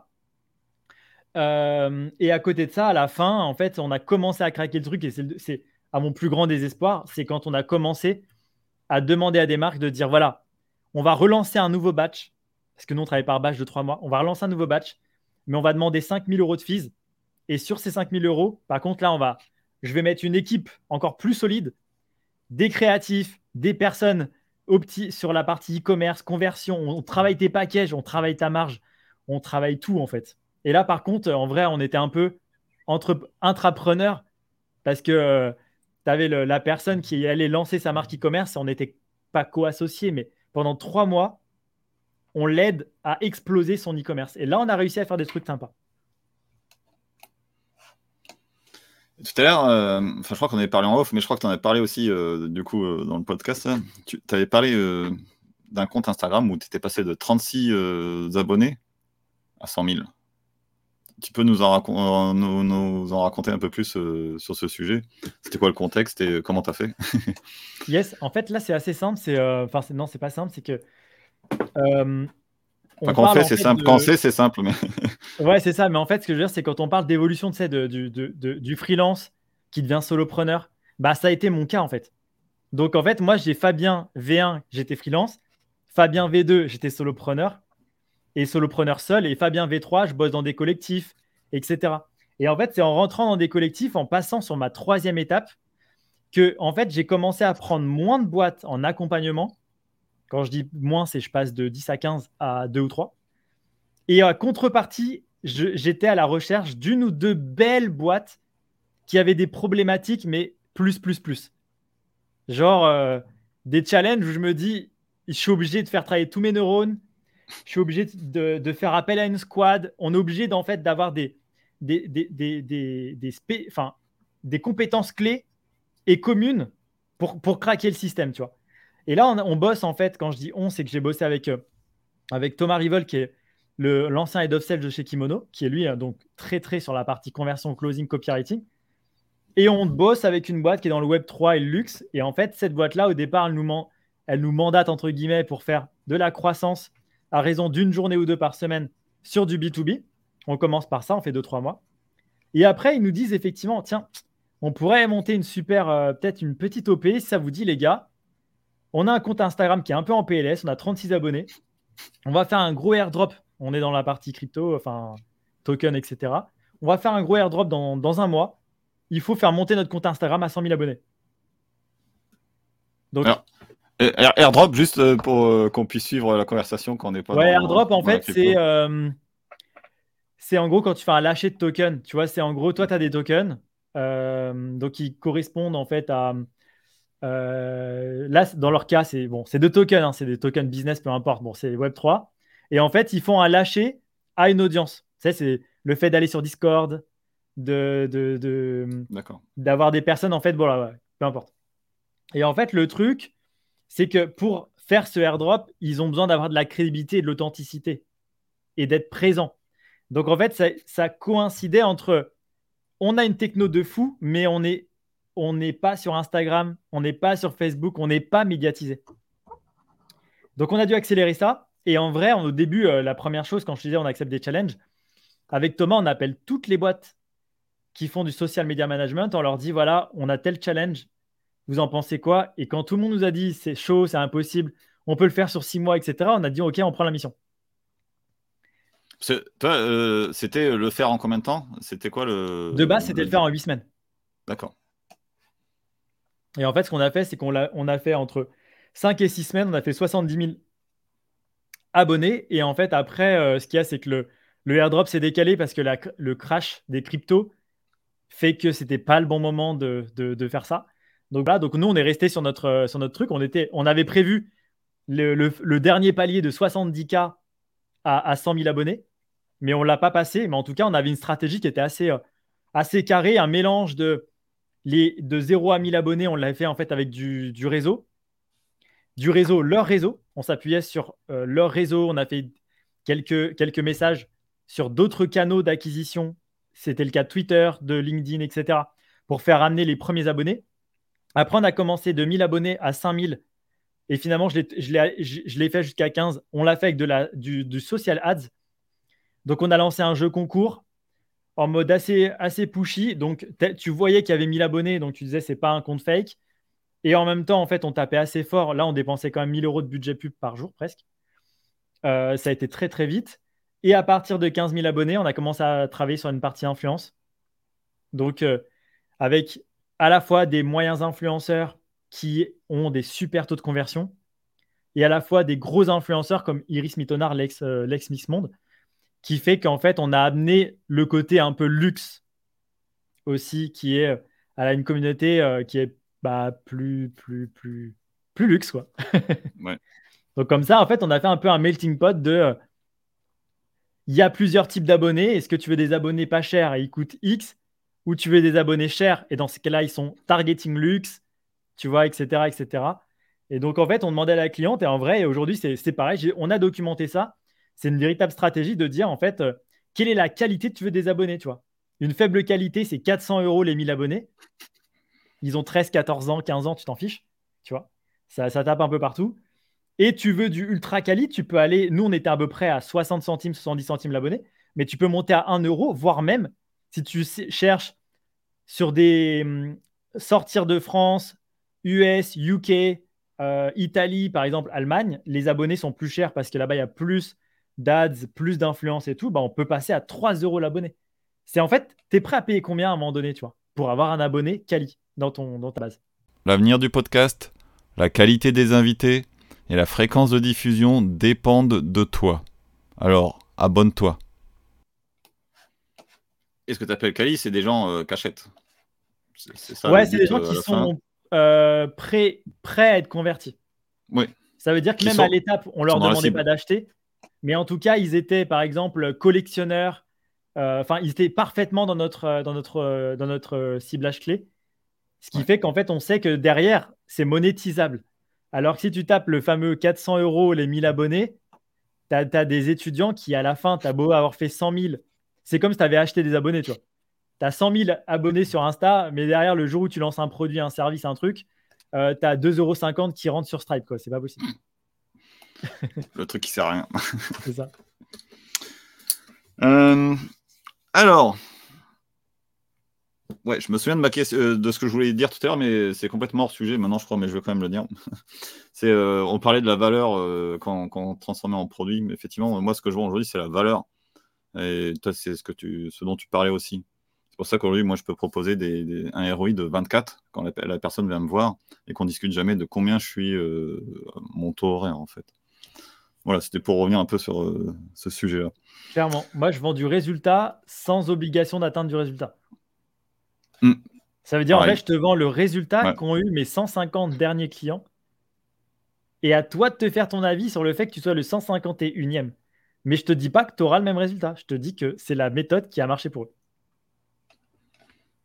Euh, et à côté de ça, à la fin, en fait, on a commencé à craquer le truc, et c'est à mon plus grand désespoir, c'est quand on a commencé à demander à des marques de dire voilà, on va relancer un nouveau batch, parce que nous, on travaille par batch de trois mois. On va relancer un nouveau batch, mais on va demander 5000 euros de fees. Et sur ces 5000 euros, par contre, là, on va, je vais mettre une équipe encore plus solide, des créatifs, des personnes sur la partie e-commerce, conversion. On, travaille tes packages, on travaille ta marge, on travaille tout, en fait. Et là, par contre, en vrai, on était un peu entre parce que euh, tu avais la personne qui allait lancer sa marque e-commerce et on n'était pas co-associés, mais pendant trois mois, on l'aide à exploser son e-commerce. Et là, on a réussi à faire des trucs sympas. Tout à l'heure, euh, je crois qu'on avait parlé en off, mais je crois que tu en avais parlé aussi euh, du coup dans le podcast. Tu avais parlé d'un compte Instagram où tu étais passé de 36 abonnés à 100 000. Tu peux nous en, nous, en raconter un peu plus sur ce sujet? C'était quoi le contexte et comment tu as fait? Yes, en fait, là, c'est assez simple. C'est, enfin, non, c'est pas simple. C'est que. Euh, quand fait, c'est simple. Quand c'est, c'est simple. Mais... ouais, c'est ça. Mais en fait, ce que je veux dire, c'est quand on parle d'évolution de, de, de, du freelance qui devient solopreneur, bah, ça a été mon cas, en fait. Donc, en fait, moi, j'ai Fabien V1, j'étais freelance. Fabien V2, j'étais solopreneur et solopreneur seul. Et Fabien V3, je bosse dans des collectifs, etc. Et en fait, c'est en rentrant dans des collectifs, en passant sur ma troisième étape, que en fait, j'ai commencé à prendre moins de boîtes en accompagnement. Quand je dis moins, c'est je passe de 10 à 15 à 2 ou 3. Et à contrepartie, j'étais à la recherche d'une ou deux belles boîtes qui avaient des problématiques, mais plus, plus, plus. Genre euh, des challenges où je me dis, je suis obligé de faire travailler tous mes neurones, je suis obligé de, faire appel à une squad. On est obligé d'en fait d'avoir des, des, des, des, enfin, des compétences clés et communes pour, pour craquer le système, tu vois. Et là, on, bosse en fait, quand je dis on, c'est que j'ai bossé avec, euh, avec Thomas Rivol, qui est l'ancien head of sales de chez Kimono, qui est lui euh, donc très très sur la partie conversion, closing, copywriting. Et on bosse avec une boîte qui est dans le Web 3 et le luxe. Et en fait, cette boîte-là, au départ, elle nous, elle nous mandate, entre guillemets, pour faire de la croissance à raison d'une journée ou deux par semaine sur du B2B. On commence par ça, on fait deux, trois mois. Et après, ils nous disent effectivement, tiens, on pourrait monter une super, euh, peut-être une petite OP, ça vous dit, les gars. On a un compte Instagram qui est un peu en PLS, on a 36 abonnés. On va faire un gros airdrop. On est dans la partie crypto, enfin, token, etc. On va faire un gros airdrop dans, dans un mois. Il faut faire monter notre compte Instagram à 100 000 abonnés. Donc, airdrop, juste euh, pour euh, qu'on puisse suivre la conversation quand on n'est pas. Ouais, airdrop, en fait, c'est. Euh, c'est en gros quand tu fais un lâcher de token. Tu vois, c'est en gros, toi, tu as des tokens. donc, qui correspondent en fait à. là, dans leur cas, c'est bon, c'est deux tokens, hein, c'est des tokens business, peu importe. Bon, c'est Web3. Et en fait, ils font un lâcher à une audience. Tu sais, c'est le fait d'aller sur Discord, de, de, d'avoir des personnes en fait, voilà, peu importe. Et en fait, le truc, c'est que pour faire ce airdrop, ils ont besoin d'avoir de la crédibilité et de l'authenticité et d'être présent. Donc en fait, ça, coïncidait entre on a une techno de fou, mais on n'est on n'est pas sur Instagram, on n'est pas sur Facebook, on n'est pas médiatisé. Donc on a dû accélérer ça. Et en vrai, au début, euh, la première chose, quand je disais on accepte des challenges, avec Thomas, on appelle toutes les boîtes qui font du social media management. On leur dit voilà, on a tel challenge, vous en pensez quoi? Et quand tout le monde nous a dit c'est chaud, c'est impossible, on peut le faire sur six mois, etc., on a dit ok, on prend la mission. Toi, euh, c'était le faire en combien de temps? C'était quoi le. De base, c'était le... faire en huit semaines. D'accord. Et en fait, ce qu'on a fait, c'est qu'on a, on a fait entre 5 et 6 semaines, on a fait 70 000 abonnés. Et en fait, après, euh, ce qu'il y a, c'est que le, le airdrop s'est décalé parce que la, le crash des cryptos fait que c'était pas le bon moment de, de, faire ça. Donc là, donc nous, on est resté sur notre, euh, sur notre truc. On, était, on avait prévu le, dernier palier de 70K à, à 100 000 abonnés, mais on ne l'a pas passé. Mais en tout cas, on avait une stratégie qui était assez, euh, carrée, un mélange de, les, de 0 à 1000 abonnés. On l'avait fait en fait avec du, du réseau. Du réseau, leur réseau. On s'appuyait sur euh, leur réseau. On a fait quelques, quelques messages sur d'autres canaux d'acquisition c'était le cas de Twitter, de LinkedIn, etc. pour faire amener les premiers abonnés. Après, on a commencé de 1000 abonnés à 5000 et finalement, je l'ai fait jusqu'à 15. On l'a fait avec du, social ads. Donc, on a lancé un jeu concours en mode assez, assez pushy. Donc, tu voyais qu'il y avait 1000 abonnés, donc tu disais c'est pas un compte fake. Et en même temps, en fait, on tapait assez fort. Là, on dépensait quand même 1000 euros de budget pub par jour presque. Euh, ça a été très très vite. Et à partir de 15 000 abonnés, on a commencé à travailler sur une partie influence. Donc, euh, avec à la fois des moyens influenceurs qui ont des super taux de conversion et à la fois des gros influenceurs comme Iris Mittonard, l'ex euh, Mix Monde, qui fait qu'en fait, on a amené le côté un peu luxe aussi, qui est à une communauté euh, qui est bah, plus, plus, plus, plus luxe. Quoi. Donc, comme ça, en fait, on a fait un peu un melting pot de il y a plusieurs types d'abonnés. Est-ce que tu veux des abonnés pas chers et ils coûtent X? Ou tu veux des abonnés chers et dans ce cas-là, ils sont targeting luxe, tu vois, etc., etc. Et donc, en fait, on demandait à la cliente et en vrai, aujourd'hui, c'est pareil. On a documenté ça. C'est une véritable stratégie de dire, en fait, euh, quelle est la qualité que tu veux des abonnés, tu vois. Une faible qualité, c'est 400 euros les 1000 abonnés. Ils ont 13, 14 ans, 15 ans, tu t'en fiches, tu vois. Ça, ça tape un peu partout et tu veux du ultra quali, tu peux aller. Nous, on était à peu près à 60 centimes, 70 centimes l'abonné, mais tu peux monter à 1 euro, voire même si tu cherches sur des hum, sortir de France, US, UK, euh, Italie, par exemple, Allemagne, les abonnés sont plus chers parce que là-bas, il y a plus d'ads, plus d'influence et tout. Bah, on peut passer à 3 euros l'abonné. C'est en fait, tu es prêt à payer combien à un moment donné, tu vois, pour avoir un abonné quali dans, ton, dans ta base? L'avenir du podcast, la qualité des invités, et la fréquence de diffusion dépendent de toi. Alors, abonne-toi. Et ce que tu appelles Kali, c'est des gens euh, cachettes. ouais, c'est des gens euh, qui sont euh, prêts, prêts à être convertis. Oui. Ça veut dire que même à l'étape, on leur demandait pas d'acheter. Mais en tout cas, ils étaient, par exemple, collectionneurs. Enfin, ils étaient parfaitement dans notre, dans notre, dans notre ciblage clé. Ce qui fait qu'en fait, on sait que derrière, c'est monétisable. Alors que si tu tapes le fameux 400 euros, les 1000 abonnés, tu as, des étudiants qui, à la fin, tu as beau avoir fait 100 000. C'est comme si tu avais acheté des abonnés, tu vois. Tu as 100 000 abonnés sur Insta, mais derrière, le jour où tu lances un produit, un service, un truc, euh, tu as 2,50 euros qui rentrent sur Stripe, quoi. C'est pas possible. le truc qui sert à rien. C'est ça. Euh, alors, Ouais, je me souviens de, ma euh, de ce que je voulais dire tout à l'heure, mais c'est complètement hors sujet maintenant, je crois, mais je vais quand même le dire. c'est, euh, on parlait de la valeur quand, quand, on transformait en produit, mais effectivement, moi, ce que je vois aujourd'hui, c'est la valeur. Et toi, c'est ce, que tu, ce dont tu parlais aussi. C'est pour ça qu'aujourd'hui, moi, je peux proposer des, un ROI de 24 quand la, personne vient me voir et qu'on discute jamais de combien je suis mon taux horaire, en fait. Voilà, c'était pour revenir un peu sur ce sujet-là. Clairement, moi, je vends du résultat sans obligation d'atteindre du résultat. Mm. Ça veut dire, en fait, je te vends le résultat qu'ont eu mes 150 derniers clients. Et à toi de te faire ton avis sur le fait que tu sois le 151e. Mais je te dis pas que tu auras le même résultat. Je te dis que c'est la méthode qui a marché pour eux.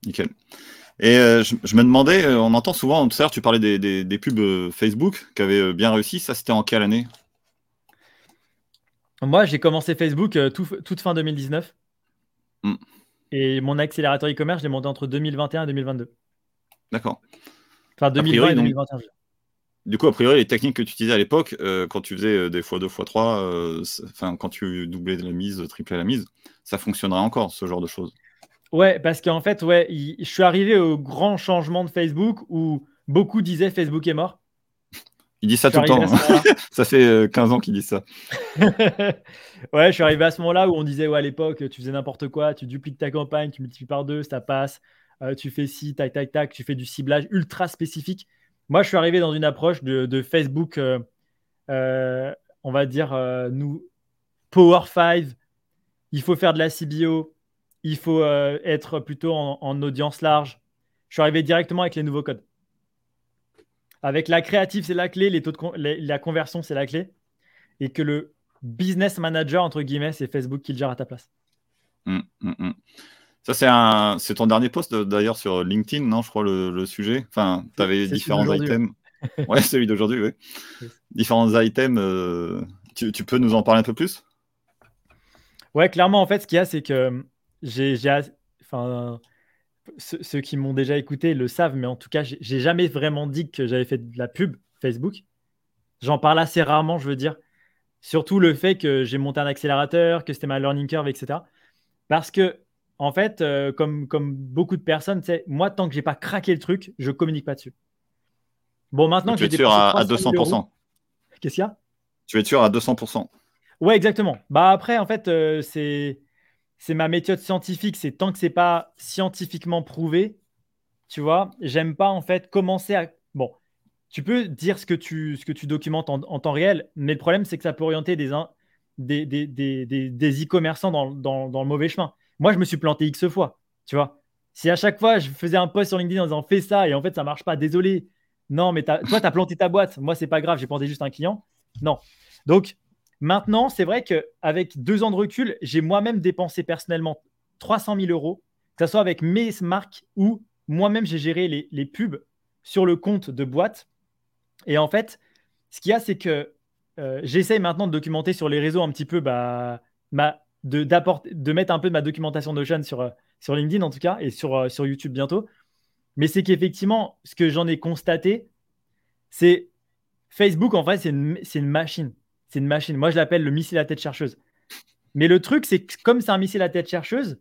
nickel. Et euh, je, me demandais, euh, on entend souvent, tout à l'heure, tu parlais des, pubs euh, Facebook qui avaient bien réussi. Ça, c'était en quelle année? Moi, j'ai commencé Facebook toute fin 2019. Hmm. Et mon accélérateur e-commerce, je l'ai monté entre 2021 et 2022. D'accord. Enfin, 2020 et 2021. Du coup, a priori, les techniques que tu utilisais à l'époque, quand tu faisais des fois 2 fois 3, enfin, quand tu doublais la mise, triplais la mise, ça fonctionnerait encore, ce genre de choses? Ouais, parce qu'en fait, ouais, je suis arrivé au grand changement de Facebook où beaucoup disaient Facebook est mort. Il dit ça tout le temps. Hein. ça fait 15 euh, ans qu'il dit ça. ouais, je suis arrivé à ce moment-là où on disait, ouais, à l'époque, tu faisais n'importe quoi, tu dupliques ta campagne, tu multiplies par deux, ça passe, euh, tu fais ci, tac, tac, tac, tu fais du ciblage ultra spécifique. Moi, je suis arrivé dans une approche de, Facebook, euh, on va dire, nous, Power 5, il faut faire de la CBO, il faut euh, être plutôt en, audience large. Je suis arrivé directement avec les nouveaux codes. Avec la créative, c'est la clé, les taux de la conversion, c'est la clé. Et que le business manager, entre guillemets, c'est Facebook qui le gère à ta place. Hum, hum, hum. Ça, c'est un... c'est ton dernier post d'ailleurs sur LinkedIn, non Je crois le, sujet? Enfin, tu avais différents items. ouais, celui d'aujourd'hui, oui. Différents items. Euh, tu, tu, peux nous en parler un peu plus? Ouais, clairement, en fait, ce qu'il y a, c'est que j'ai, enfin, ceux, qui m'ont déjà écouté le savent, mais en tout cas, j'ai jamais vraiment dit que j'avais fait de la pub Facebook. J'en parle assez rarement, je veux dire. Surtout le fait que j'ai monté un accélérateur, que c'était ma learning curve, etc. Parce que, en fait, euh, comme, comme beaucoup de personnes, moi, tant que j'ai pas craqué le truc, je communique pas dessus. Bon, maintenant que j'ai sûr à, à 200%. Qu'est-ce qu'il y a? Tu es sûr à 200%. Ouais, exactement. Bah après, en fait, euh, c'est c'est ma méthode scientifique. C'est tant que c'est pas scientifiquement prouvé, tu vois, j'aime pas en fait commencer à. Bon, tu peux dire ce que tu, ce que tu documentes en, temps réel, mais le problème, c'est que ça peut orienter des, des, des, des, des e-commerçants dans, dans, dans, le mauvais chemin. Moi, je me suis planté X fois, tu vois. Si à chaque fois, je faisais un post sur LinkedIn en disant fais ça et en fait, ça marche pas, désolé. Non, mais toi, tu as planté ta boîte. Moi, c'est pas grave, j'ai planté juste un client. Non. Donc, Maintenant, c'est vrai qu'avec deux ans de recul, j'ai moi-même dépensé personnellement 300 000 euros, que ce soit avec mes marques ou moi-même j'ai géré les, pubs sur le compte de boîte. Et en fait, ce qu'il y a, c'est que euh, j'essaye maintenant de documenter sur les réseaux un petit peu, bah, de, de mettre un peu de ma documentation de chaîne sur, euh, sur LinkedIn en tout cas et sur, euh, sur YouTube bientôt. Mais c'est qu'effectivement, ce que j'en ai constaté, c'est Facebook, en fait, c'est une machine c'est une machine. Moi, je l'appelle le missile à tête chercheuse. Mais le truc, c'est que comme c'est un missile à tête chercheuse,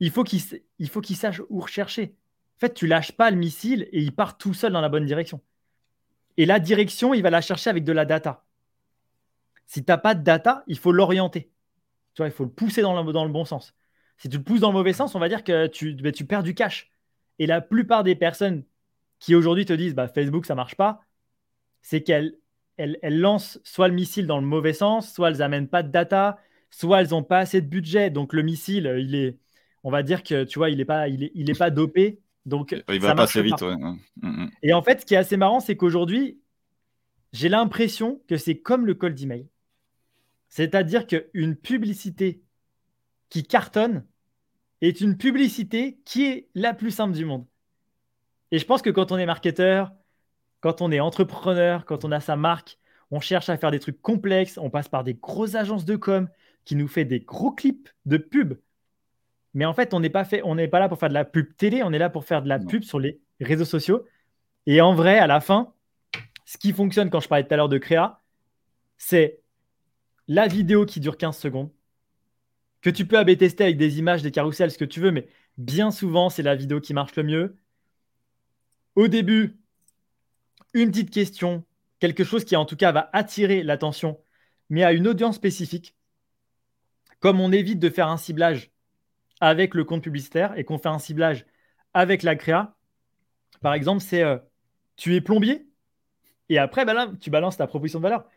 il faut qu'il qu'il sache où rechercher. En fait, tu lâches pas le missile et il part tout seul dans la bonne direction. Et la direction, il va la chercher avec de la data. Si tu n'as pas de data, il faut l'orienter. Tu vois, il faut le pousser dans le, dans le bon sens. Si tu le pousses dans le mauvais sens, on va dire que tu, ben, tu perds du cash. Et la plupart des personnes qui aujourd'hui te disent bah, Facebook, ça marche pas, c'est qu'elles elles, lancent soit le missile dans le mauvais sens, soit elles n'amènent pas de data, soit elles n'ont pas assez de budget. Donc le missile, il est, on va dire que tu vois, il n'est pas, il est, il est pas dopé. Donc il va pas assez vite. Mm, mm. Et en fait, ce qui est assez marrant, c'est qu'aujourd'hui, j'ai l'impression que c'est comme le cold email. C'est-à-dire qu'une publicité qui cartonne est une publicité qui est la plus simple du monde. Et je pense que quand on est marketeur, quand on est entrepreneur, quand on a sa marque, on cherche à faire des trucs complexes, on passe par des grosses agences de com qui nous fait des gros clips de pub. Mais en fait, on n'est pas fait, on n'est pas là pour faire de la pub télé, on est là pour faire de la pub sur les réseaux sociaux. Et en vrai, à la fin, ce qui fonctionne quand je parlais tout à l'heure de créa, c'est la vidéo qui dure 15 secondes, que tu peux AB tester avec des images, des carousels, ce que tu veux, mais bien souvent, c'est la vidéo qui marche le mieux. Au début, une petite question, quelque chose qui en tout cas va attirer l'attention, mais à une audience spécifique. Comme on évite de faire un ciblage avec le compte publicitaire et qu'on fait un ciblage avec la créa, par exemple, c'est euh, tu es plombier et après, bah tu balances ta proposition de valeur.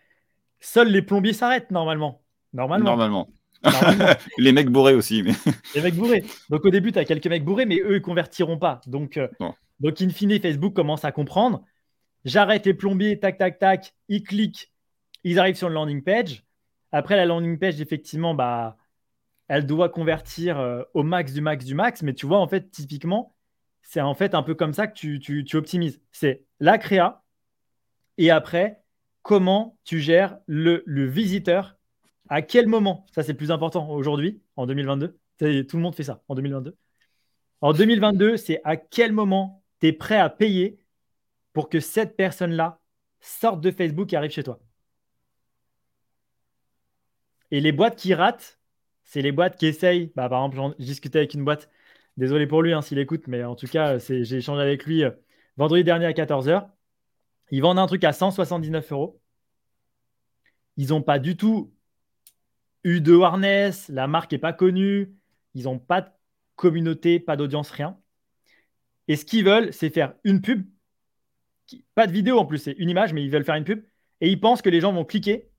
Seuls les plombiers s'arrêtent normalement. Normalement. Normalement. les mecs bourrés aussi. Les mecs bourrés. Donc au début, tu as quelques mecs bourrés, mais eux, ils convertiront pas. Donc, euh, donc in fine, Facebook commence à comprendre J'arrête les plombiers, tac, tac, tac. Ils cliquent, ils arrivent sur le landing page. Après la landing page, effectivement, bah, elle doit convertir euh, au max du max du max. Mais tu vois, en fait, typiquement, c'est en fait un peu comme ça que tu, tu optimises. C'est la créa et après, comment tu gères le, visiteur à quel moment? Ça, c'est le plus important aujourd'hui, en 2022. Tout le monde fait ça en 2022. En 2022, c'est à quel moment tu es prêt à payer pour que cette personne-là sorte de Facebook et arrive chez toi? Et les boîtes qui ratent, c'est les boîtes qui essayent. Bah, par exemple, j'ai discuté avec une boîte. Désolé pour lui hein, s'il écoute, mais en tout cas, j'ai échangé avec lui euh, vendredi dernier à 14h. Ils vendent un truc à 179 euros. Ils n'ont pas du tout eu de harness, la marque n'est pas connue, ils n'ont pas de communauté, pas d'audience, rien. Et ce qu'ils veulent, c'est faire une pub, pas de vidéo en plus, c'est une image, mais ils veulent faire une pub. Et ils pensent que les gens vont cliquer,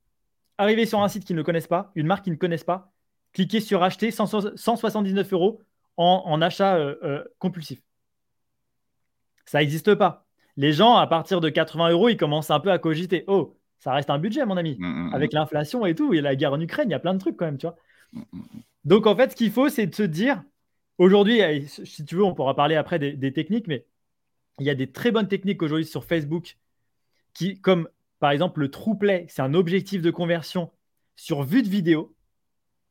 arriver sur un site qu'ils ne connaissent pas, une marque qu'ils ne connaissent pas, cliquer sur acheter 179 euros en, achat euh, euh, compulsif. Ça n'existe pas. Les gens, à partir de 80 euros, ils commencent un peu à cogiter. Oh, ça reste un budget, mon ami. Mm, mm, mm. Avec l'inflation et tout, et la guerre en Ukraine, il y a plein de trucs quand même, tu vois. Donc, en fait, ce qu'il faut, c'est de se dire, aujourd'hui, si tu veux, on pourra parler après des, techniques, mais il y a des très bonnes techniques aujourd'hui sur Facebook qui, comme par exemple le true play, c'est un objectif de conversion sur vue de vidéo,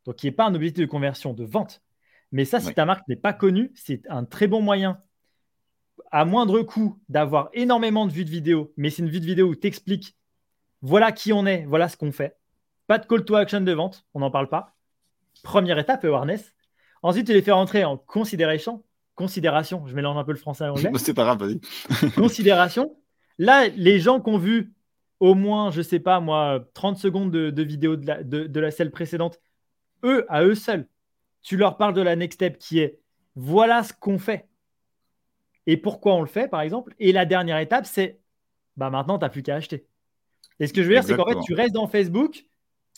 donc qui n'est pas un objectif de conversion de vente. Mais ça, si ta marque n'est pas connue, c'est un très bon moyen à moindre coût d'avoir énormément de vues de vidéo, mais c'est une vue de vidéo où tu expliques voilà qui on est, voilà ce qu'on fait. Pas de call to action de vente, on n'en parle pas. Première étape, awareness. Ensuite, tu les fais rentrer en considération. Considération, je mélange un peu le français et l'anglais. C'est pas grave, vas-y. considération. Là, les gens qui ont vu au moins, je sais pas moi, 30 secondes de, vidéo de la, de la précédente, eux, à eux seuls, tu leur parles de la next step qui est voilà ce qu'on fait et pourquoi on le fait, par exemple? Et la dernière étape, c'est bah maintenant, tu n'as plus qu'à acheter. Et ce que je veux dire, c'est qu'en fait, tu restes dans Facebook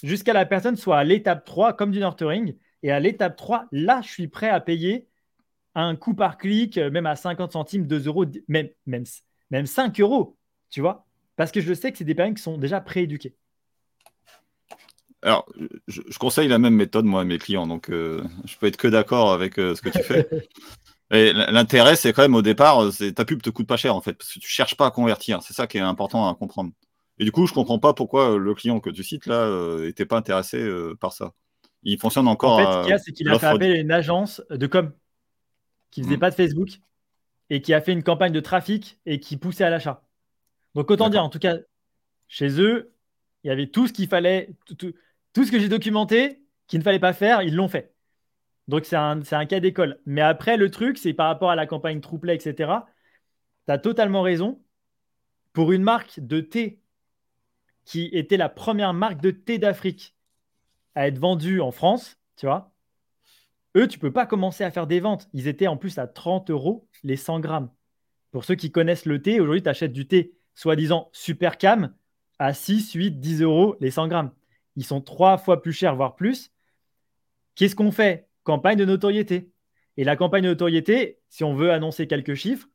jusqu'à la personne soit à l'étape 3, comme du nurturing. Et à l'étape 3, là, je suis prêt à payer un coût par clic, euh, même à 50 centimes, 2 euros, même, même, même 5 euros, tu vois? Parce que je sais que c'est des personnes qui sont déjà prééduquées. Alors, je, conseille la même méthode, moi, à mes clients. Donc, euh, je peux être que d'accord avec euh, ce que tu fais. L'intérêt, c'est quand même au départ, ta pub te coûte pas cher, en fait, parce que tu cherches pas à convertir. C'est ça qui est important à comprendre. Et du coup, je comprends pas pourquoi le client que tu cites là n'était pas intéressé par ça il fonctionne encore. En fait, ce qu'il y a, c'est qu'il a fait appel à une agence de com qui faisait hmm. pas de Facebook et qui a fait une campagne de trafic et qui poussait à l'achat. Donc, autant dire, en tout cas, chez eux, il y avait tout ce qu'il fallait, tout, ce que j'ai documenté qu'il ne fallait pas faire, ils l'ont fait. Donc, c'est un, cas d'école. Mais après, le truc, c'est par rapport à la campagne Trouplet, etc. Tu as totalement raison. Pour une marque de thé qui était la première marque de thé d'Afrique à être vendus en France, tu vois, eux, tu peux pas commencer à faire des ventes. Ils étaient en plus à 30 euros les 100 grammes. Pour ceux qui connaissent le thé, aujourd'hui, tu achètes du thé soi-disant super cam à 6, 8, 10 euros les 100 grammes. Ils sont trois fois plus chers, voire plus. Qu'est-ce qu'on fait? Campagne de notoriété. Et la campagne de notoriété, si on veut annoncer quelques chiffres,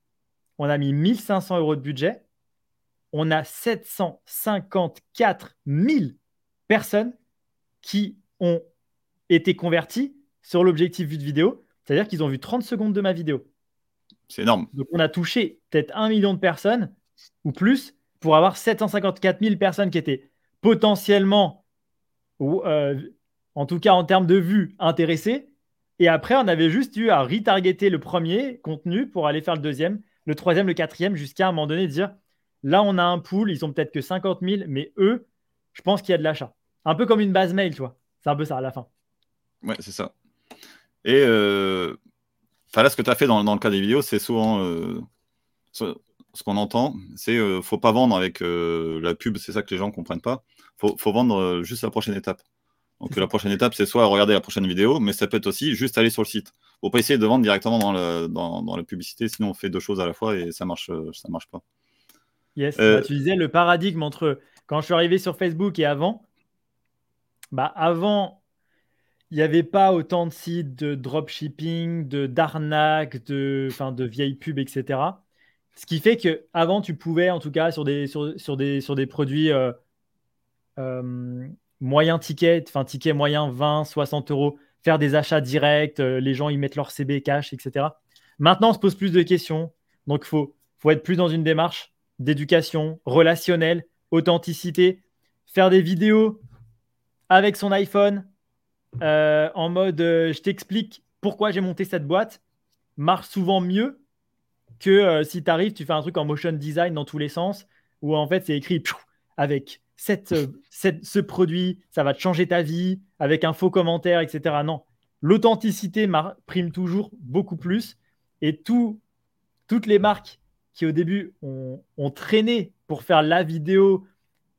on a mis 1500 euros de budget. On a 754 000 personnes qui ont été convertis sur l'objectif vue de vidéo, c'est-à-dire qu'ils ont vu 30 secondes de ma vidéo. C'est énorme. Donc on a touché peut-être un million de personnes ou plus pour avoir 754 000 personnes qui étaient potentiellement, ou euh, en tout cas en termes de vues, intéressées. Et après, on avait juste eu à retargeter le premier contenu pour aller faire le deuxième, le troisième, le quatrième, jusqu'à un moment donné dire là, on a un pool, ils sont peut-être que 50 000, mais eux, je pense qu'il y a de l'achat. Un peu comme une base mail, tu vois. C'est un peu ça à la fin. Ouais, c'est ça. Et euh, là, ce que tu as fait dans, le cas des vidéos, c'est souvent euh, ce, qu'on entend, c'est euh, faut pas vendre avec euh, la pub, c'est ça que les gens ne comprennent pas. Faut vendre juste la prochaine étape. Donc la prochaine étape, c'est soit regarder la prochaine vidéo, mais ça peut être aussi juste aller sur le site. Faut pas essayer de vendre directement dans, le, dans, la publicité, sinon on fait deux choses à la fois et ça marche, ça marche pas. Yes, bah, tu disais le paradigme entre quand je suis arrivé sur Facebook et avant, bah, avant, il n'y avait pas autant de sites de dropshipping, de d'arnaques, de, de vieilles pubs, etc. Ce qui fait que avant, tu pouvais, en tout cas, sur des, sur, des, sur des produits euh, euh, moyen ticket, enfin ticket moyen 20, 60 euros, faire des achats directs, les gens ils mettent leur CB cash, etc. Maintenant, on se pose plus de questions. Donc, il faut, faut être plus dans une démarche d'éducation relationnelle, authenticité, faire des vidéos avec son iPhone en mode je t'explique pourquoi j'ai monté cette boîte marche souvent mieux que euh, si tu arrives, tu fais un truc en motion design dans tous les sens, où en fait c'est écrit avec euh, cette, ce produit, ça va te changer ta vie, avec un faux commentaire, etc. Non, l'authenticité prime toujours beaucoup plus. Et tout, toutes les marques qui au début ont, traîné pour faire la vidéo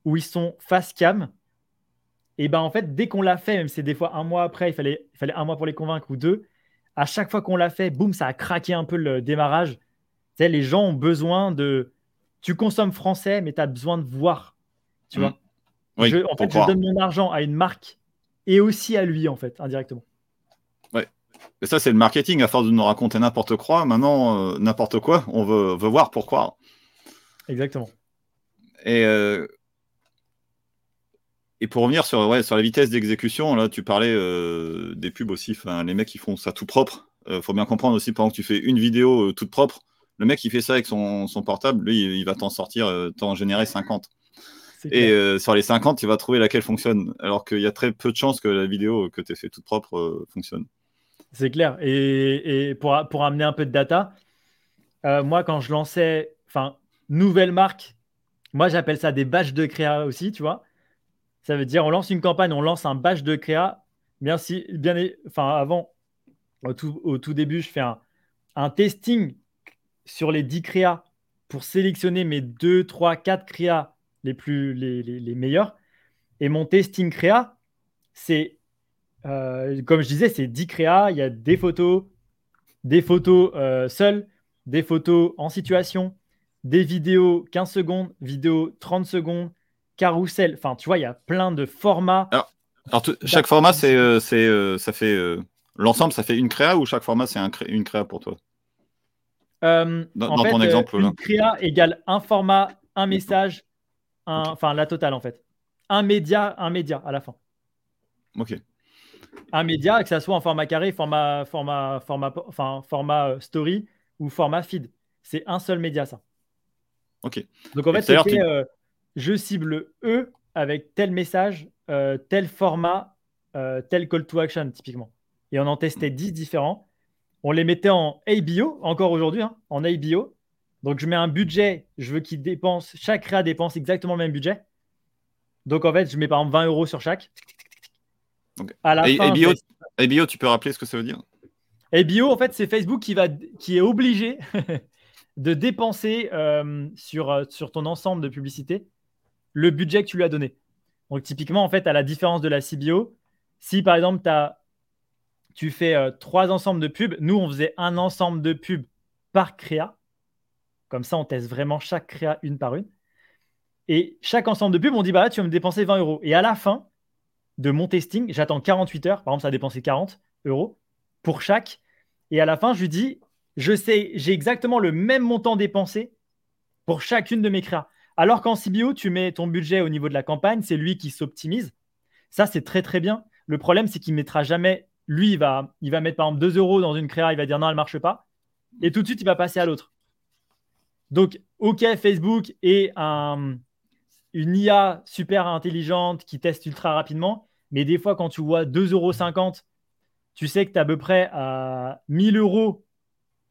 où ils sont face cam, et ben en fait, dès qu'on l'a fait, même si c'est des fois un mois après, il fallait, il fallait un mois pour les convaincre ou deux, à chaque fois qu'on l'a fait, boum, ça a craqué un peu le démarrage. Tu sais, les gens ont besoin de. Tu consommes français, mais tu as besoin de voir. Tu vois mmh. oui, En fait, je donne mon argent à une marque et aussi à lui, en fait, indirectement. Ouais. Et ça, c'est le marketing. À force de nous raconter n'importe quoi, maintenant, euh, n'importe quoi, on veut, veut voir pour croire. Exactement. Et euh, et pour revenir sur, ouais, sur la vitesse d'exécution, là, tu parlais euh, des pubs aussi. Les mecs, qui font ça tout propre. Faut bien comprendre aussi, pendant que tu fais une vidéo toute propre, le mec, qui fait ça avec son, son portable, lui, il, va t'en sortir, t'en générer 50. Et sur les 50, il va trouver laquelle fonctionne. Alors qu'il y a très peu de chances que la vidéo que tu as fait toute propre fonctionne. C'est clair. Et, et, pour, pour amener un peu de data, moi, quand je lançais, enfin, nouvelle marque, moi, j'appelle ça des badges de créa aussi, tu vois. Ça veut dire on lance une campagne, on lance un batch de créa. Bien si, bien, enfin avant, au tout, début, je fais un, testing sur les 10 créas pour sélectionner mes 2, 3, 4 créas les plus les, les, meilleurs. Et mon testing créa, c'est euh, comme je disais, c'est 10 créas. Il y a des photos, des photos euh, seules, des photos en situation, des vidéos 15 secondes, vidéos 30 secondes, carrousel. Enfin, tu vois, il y a plein de formats. Alors, chaque format, c'est, euh, c'est, ça fait l'ensemble, ça fait une créa ou chaque format, c'est un une créa pour toi? Dans, ton exemple, une créa égale un format, un message, enfin la totale en fait. Un média, un média à la fin. Ok. Un média, que ça soit en format carré, format, format, format, enfin, format story ou format feed. C'est un seul média, ça. Ok. Donc en fait, c'était je cible eux avec tel message, euh, tel format, euh, tel call to action, typiquement. Et on en testait 10 différents. On les mettait en ABO, encore aujourd'hui, hein, en ABO. Donc, je mets un budget, je veux qu'ils dépensent, chaque créa dépense exactement le même budget. Donc, en fait, je mets par exemple 20 euros sur chaque. À la fin, ABO, ABO, tu peux rappeler ce que ça veut dire? ABO, en fait, c'est Facebook qui, va, qui est obligé de dépenser euh, sur, sur ton ensemble de publicité le budget que tu lui as donné. Donc, typiquement, en fait, à la différence de la CBO, si par exemple, as, tu fais euh, trois ensembles de pubs, nous, on faisait un ensemble de pubs par créa. Comme ça, on teste vraiment chaque créa une par une. Et chaque ensemble de pubs, on dit, bah tu vas me dépenser 20 euros. Et à la fin de mon testing, j'attends 48 heures. Par exemple, ça a dépensé 40 euros pour chaque. Et à la fin, je lui dis, je sais, j'ai exactement le même montant dépensé pour chacune de mes créas. Alors qu'en CBO, tu mets ton budget au niveau de la campagne, c'est lui qui s'optimise. Ça, c'est très très bien. Le problème, c'est qu'il ne mettra jamais. Lui, va, il va mettre par exemple 2 euros dans une créa, il va dire non, elle ne marche pas. Et tout de suite, il va passer à l'autre. Donc, OK, Facebook est un, une IA super intelligente qui teste ultra rapidement. Mais des fois, quand tu vois 2,50 euros, tu sais que tu es à peu près à 1000 euros,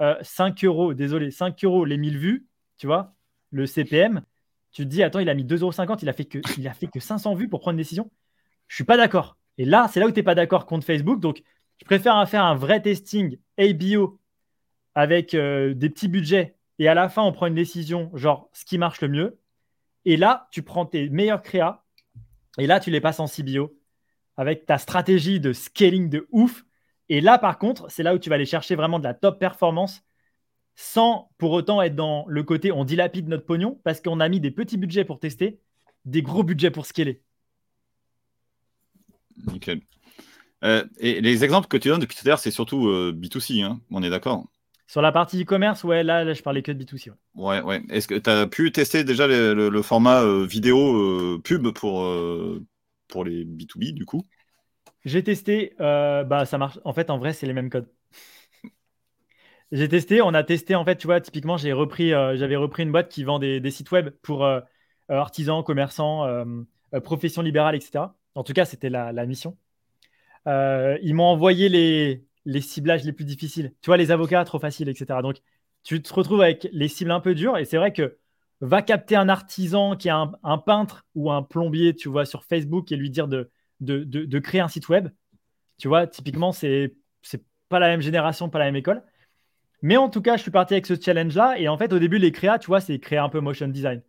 5 euh, euros, désolé, 5 euros les 1000 vues, tu vois, le CPM tu te dis, attends, il a mis 2,50€, il a fait que, il a fait que 500 vues pour prendre une décision. Je suis pas d'accord. Et là, c'est là où tu n'es pas d'accord contre Facebook. Donc, je préfère faire un vrai testing ABO avec euh, des petits budgets et à la fin, on prend une décision, genre ce qui marche le mieux. Et là, tu prends tes meilleurs créas et là, tu les passes en CBO avec ta stratégie de scaling de ouf. Et là, par contre, c'est là où tu vas aller chercher vraiment de la top performance sans pour autant être dans le côté on dilapide notre pognon parce qu'on a mis des petits budgets pour tester, des gros budgets pour scaler. Nickel. Euh, et les exemples que tu donnes depuis tout à l'heure, c'est surtout euh, B2C, hein, on est d'accord Sur la partie e-commerce, ouais, là, je parlais que de B2C. Ouais, ouais. Est-ce que tu as pu tester déjà le, format euh, vidéo pub pour, pour les B2B du coup? J'ai testé, euh, bah ça marche. En fait, en vrai, c'est les mêmes codes. J'ai testé, on a testé, en fait, tu vois, typiquement, j'ai repris, euh, j'avais repris une boîte qui vend des, sites web pour euh, artisans, commerçants, professions libérales, etc. En tout cas, c'était la, mission. ils m'ont envoyé les, les ciblages les plus difficiles. Tu vois, les avocats, trop facile, etc. Donc, tu te retrouves avec les cibles un peu dures. Et c'est vrai que va capter un artisan qui est un, peintre ou un plombier, tu vois, sur Facebook et lui dire de, de, créer un site web. Tu vois, typiquement, c'est c'est pas la même génération, pas la même école. Mais en tout cas, je suis parti avec ce challenge-là. Et en fait, au début, les créas, tu vois, c'est créer un peu motion design.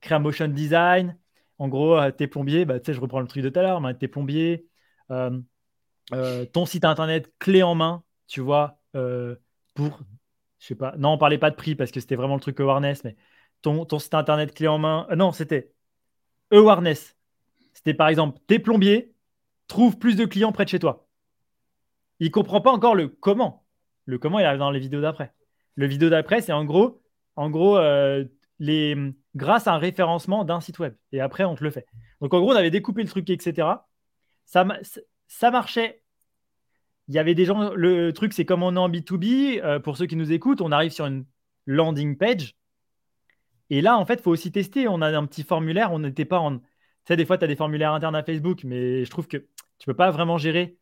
Créer un motion design. En gros, euh, t'es plombier, bah, tu sais, je reprends le truc de tout à l'heure, mais t'es plombier. Euh, euh, ton site internet clé en main, tu vois, pour, je sais pas, non, on parlait pas de prix parce que c'était vraiment le truc awareness, mais ton, site internet clé en main, non, c'était awareness, c'était par exemple, tes plombiers trouvent plus de clients près de chez toi. Il comprend pas encore le comment. Le comment, il arrive dans les vidéos d'après. Le vidéo d'après, c'est en gros, en gros euh, les, grâce à un référencement d'un site web. Et après, on te le fait. Donc en gros, on avait découpé le truc, etc. Ça marchait. Il y avait des gens. Le truc, c'est comme on est en B2B. Euh, pour ceux qui nous écoutent, on arrive sur une landing page. Et là, en fait, il faut aussi tester. On a un petit formulaire. On n'était pas en tu sais, des fois, tu as des formulaires internes à Facebook, mais je trouve que tu peux pas vraiment gérer,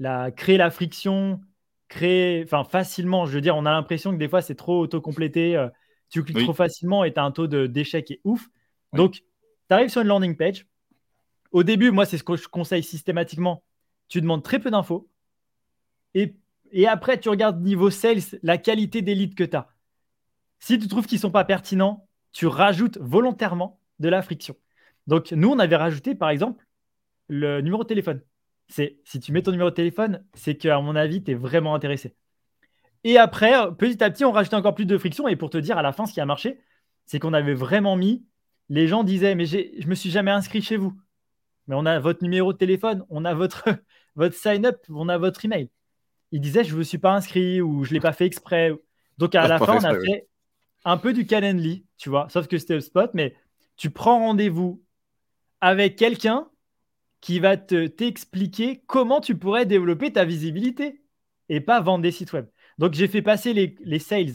la, créer la friction, créer, enfin, facilement. Je veux dire, on a l'impression que des fois, c'est trop auto-complété. Euh, tu cliques trop facilement et tu as un taux d'échec qui est ouf. Donc, tu arrives sur une landing page. Au début, moi, c'est ce que je conseille systématiquement. Tu demandes très peu d'infos. Et, après, tu regardes niveau sales, la qualité des leads que tu as. Si tu trouves qu'ils ne sont pas pertinents, tu rajoutes volontairement de la friction. Donc, nous, on avait rajouté, par exemple, le numéro de téléphone. C'est si tu mets ton numéro de téléphone, c'est qu'à mon avis, tu es vraiment intéressé. Et après, petit à petit, on rajoutait encore plus de friction. Et pour te dire, à la fin, ce qui a marché, c'est qu'on avait vraiment mis. Les gens disaient, mais je me suis jamais inscrit chez vous. Mais on a votre numéro de téléphone, on a votre, votre sign-up, on a votre email. Ils disaient, je ne me suis pas inscrit ou je ne l'ai pas fait exprès. Donc à la fin, on a fait un peu du Calendly, tu vois, sauf que c'était spot, mais tu prends rendez-vous avec quelqu'un qui va te t'expliquer comment tu pourrais développer ta visibilité et pas vendre des sites web. Donc j'ai fait passer les, sales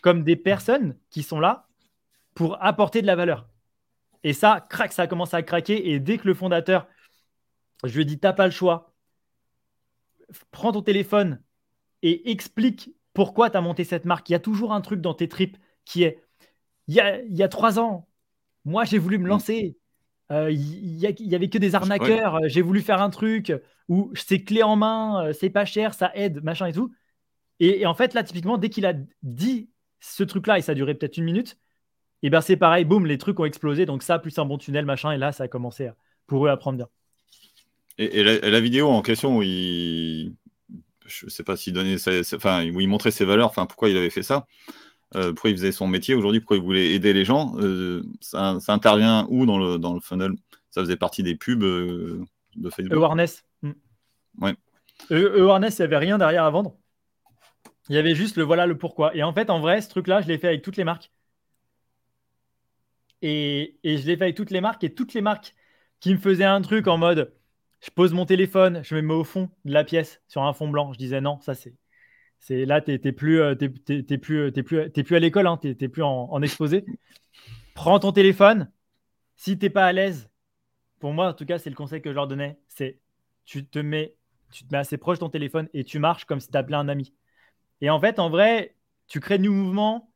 comme des personnes qui sont là pour apporter de la valeur. Et ça, crac, ça a commencé à craquer. Et dès que le fondateur, je lui ai dit, t'as pas le choix, prends ton téléphone et explique pourquoi tu as monté cette marque. Il y a toujours un truc dans tes tripes qui est, il y a, il y a trois ans, moi j'ai voulu me lancer, euh, il n'y avait que des arnaqueurs. Euh, j'ai voulu faire un truc où c'est clé en main, euh, c'est pas cher, ça aide, machin et tout. Et, en fait, là, typiquement, dès qu'il a dit ce truc-là, et ça a duré peut-être une minute, et ben c'est pareil, boum, les trucs ont explosé. Donc ça, plus un bon tunnel, machin, et là, ça a commencé pour eux à prendre bien. Et, la, vidéo en question où il, je sais pas s'il donnait, enfin, où il montrait ses valeurs, enfin, pourquoi il avait fait ça. Euh, pourquoi il faisait son métier aujourd'hui, pourquoi il voulait aider les gens. Euh, ça, intervient où dans le, dans le funnel? Ça faisait partie des pubs euh, de Facebook? Awareness. Mm. Ouais. Awareness, il n'y avait rien derrière à vendre. Il y avait juste le voilà le pourquoi. Et en fait, en vrai, ce truc-là, je l'ai fait avec toutes les marques. Et, et je l'ai fait avec toutes les marques. Et toutes les marques qui me faisaient un truc en mode je pose mon téléphone, je me mets au fond de la pièce sur un fond blanc. Je disais non, ça c'est là, tu n'es plus, euh, plus, plus, plus, à l'école, hein, tu n'es plus en, exposé. Prends ton téléphone. Si tu n'es pas à l'aise, pour moi, en tout cas, c'est le conseil que je leur donnais, c'est tu te mets, tu te mets assez proche de ton téléphone et tu marches comme si tu appelais un ami. Et en fait, en vrai, tu crées de nouveaux mouvements.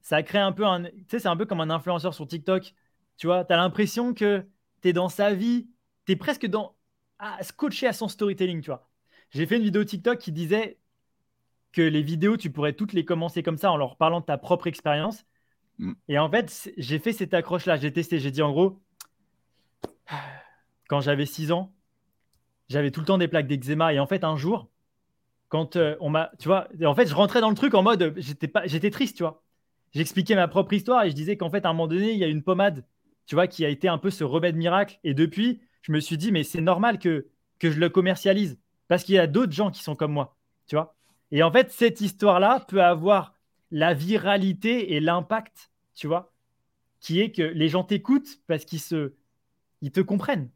Ça crée un peu un. Tu sais, c'est un peu comme un influenceur sur TikTok. Tu vois, tu as l'impression que tu es dans sa vie. Tu es presque dans. À scotché à son storytelling, tu vois. J'ai fait une vidéo TikTok qui disait que les vidéos, tu pourrais toutes les commencer comme ça en leur parlant de ta propre expérience. Mm. Et en fait, j'ai fait cette accroche-là. J'ai testé. J'ai dit en gros, quand j'avais 6 ans, j'avais tout le temps des plaques d'eczéma. Et en fait, un jour, quand euh, on m'a. Tu vois, en fait, je rentrais dans le truc en mode. J'étais, pas, j'étais triste, tu vois. J'expliquais ma propre histoire et je disais qu'en fait, à un moment donné, il y a une pommade, tu vois, qui a été un peu ce remède miracle. Et depuis, je me suis dit, mais c'est normal que, je le commercialise parce qu'il y a d'autres gens qui sont comme moi, tu. Et en fait, cette histoire-là peut avoir la viralité et l'impact, tu vois, qui est que les gens t'écoutent parce qu'ils se, ils te comprennent,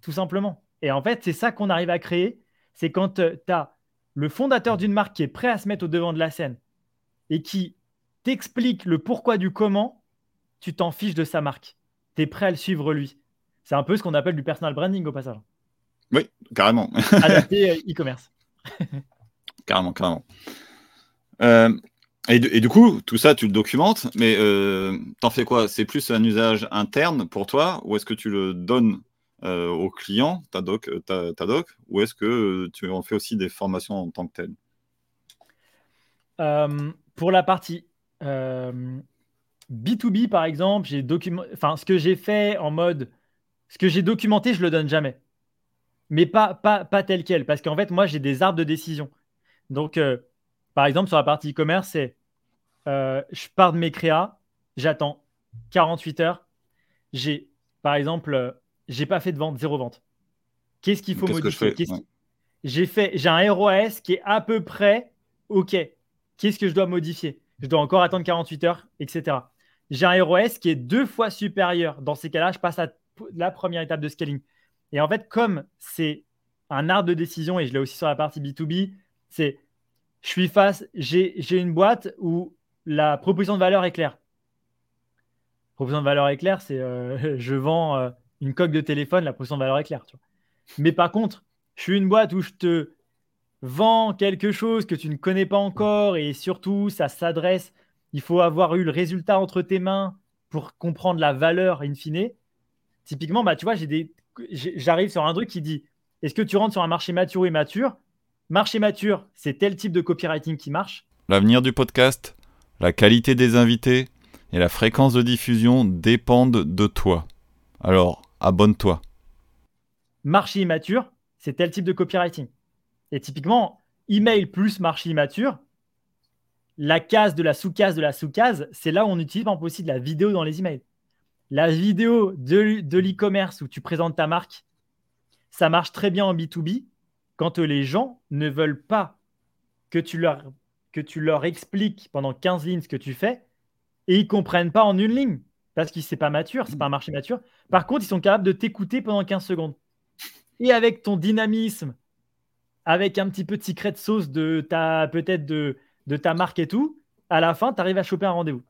tout simplement. Et en fait, c'est ça qu'on arrive à créer. C'est quand tu as le fondateur d'une marque qui est prêt à se mettre au devant de la scène et qui t'explique le pourquoi du comment, tu t'en fiches de sa marque. Tu es prêt à le suivre lui. C'est un peu ce qu'on appelle du personal branding au passage. Oui, carrément. Adapté euh, e-commerce. carrément, carrément. Euh, et, du coup, tout ça, tu le documentes, mais euh, t'en fais quoi? C'est plus un usage interne pour toi, ou est-ce que tu le donnes euh, aux clients, ta doc, ta, ta doc, ou est-ce que tu en fais aussi des formations en tant que telles? Pour la partie B2B, par exemple, j'ai documenté, enfin, ce que j'ai fait en mode, ce que j'ai documenté, je le donne jamais mais pas, pas, pas tel quel. Parce qu'en fait, moi, j'ai des arbres de décision. Donc, euh, par exemple, sur la partie e-commerce, c'est euh, je pars de mes créas, j'attends 48 heures. J'ai, par exemple, euh, j'ai pas fait de vente, zéro vente. Qu'est-ce qu'il faut modifier? J'ai fait, j'ai un ROAS qui est à peu près OK. Qu'est-ce que je dois modifier? Je dois encore attendre 48 heures, etc. J'ai un ROS qui est deux fois supérieur. Dans ces cas-là, je passe à la première étape de scaling. Et en fait, comme c'est un art de décision, et je l'ai aussi sur la partie B2B, c'est je suis face, j'ai une boîte où la proposition de valeur est claire. Proposition de valeur est claire, c'est euh, je vends euh, une coque de téléphone, la proposition de valeur est claire. Mais par contre, je suis une boîte où je te vends quelque chose que tu ne connais pas encore et surtout, ça s'adresse, il faut avoir eu le résultat entre tes mains pour comprendre la valeur in fine. Typiquement, bah, tu vois, j'ai des j'arrive sur un truc qui dit est-ce que tu rentres sur un marché mature ou immature Marché mature, c'est tel type de copywriting qui marche. L'avenir du podcast, la qualité des invités et la fréquence de diffusion dépendent de toi. Alors, abonne-toi. Marché immature, c'est tel type de copywriting. Et typiquement, email plus marché immature, la case de la sous-case de la sous-case, c'est là où on utilise exemple aussi de la vidéo dans les emails. La vidéo de, l'e-commerce où tu présentes ta marque, ça marche très bien en B2B quand les gens ne veulent pas que tu leur, que tu leur expliques pendant 15 lignes ce que tu fais et ils ne comprennent pas en une ligne parce que c'est pas mature, c'est pas un marché mature. Par contre, ils sont capables de t'écouter pendant 15 secondes. Et avec ton dynamisme, avec un petit peu de secret sauce de ta peut-être de, de ta marque et tout, à la fin, tu arrives à choper un rendez-vous.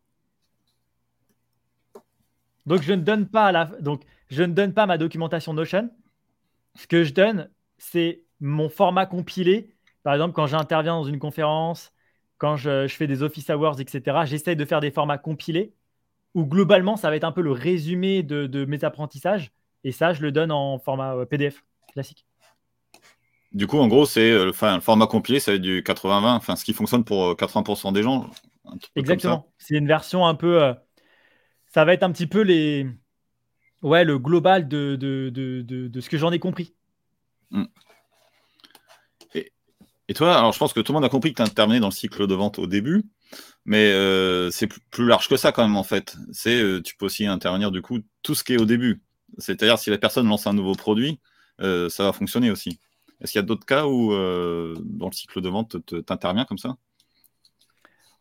Donc je ne donne pas la... donc je ne donne pas ma documentation Notion. Ce que je donne, c'est mon format compilé. Par exemple, quand j'interviens dans une conférence, quand je, fais des office hours, etc., j'essaye de faire des formats compilés où globalement, ça va être un peu le résumé de, mes apprentissages. Et ça, je le donne en format euh, PDF classique. Du coup, en gros, c'est euh, le format compilé, ça va être du 80-20, enfin, ce qui fonctionne pour 80% euh, des gens. Exactement. C'est une version un peu ça va être un petit peu le global de, ce que j'en ai compris. Hmm. Et, toi, alors je pense que tout le monde a compris que tu intervenais dans le cycle de vente au début, mais euh, c'est plus, large que ça quand même en fait. Euh, tu peux aussi intervenir du coup tout ce qui est au début. C'est-à-dire si la personne lance un nouveau produit, euh, ça va fonctionner aussi. Est-ce qu'il y a d'autres cas où dans le cycle de vente tu interviens comme ça?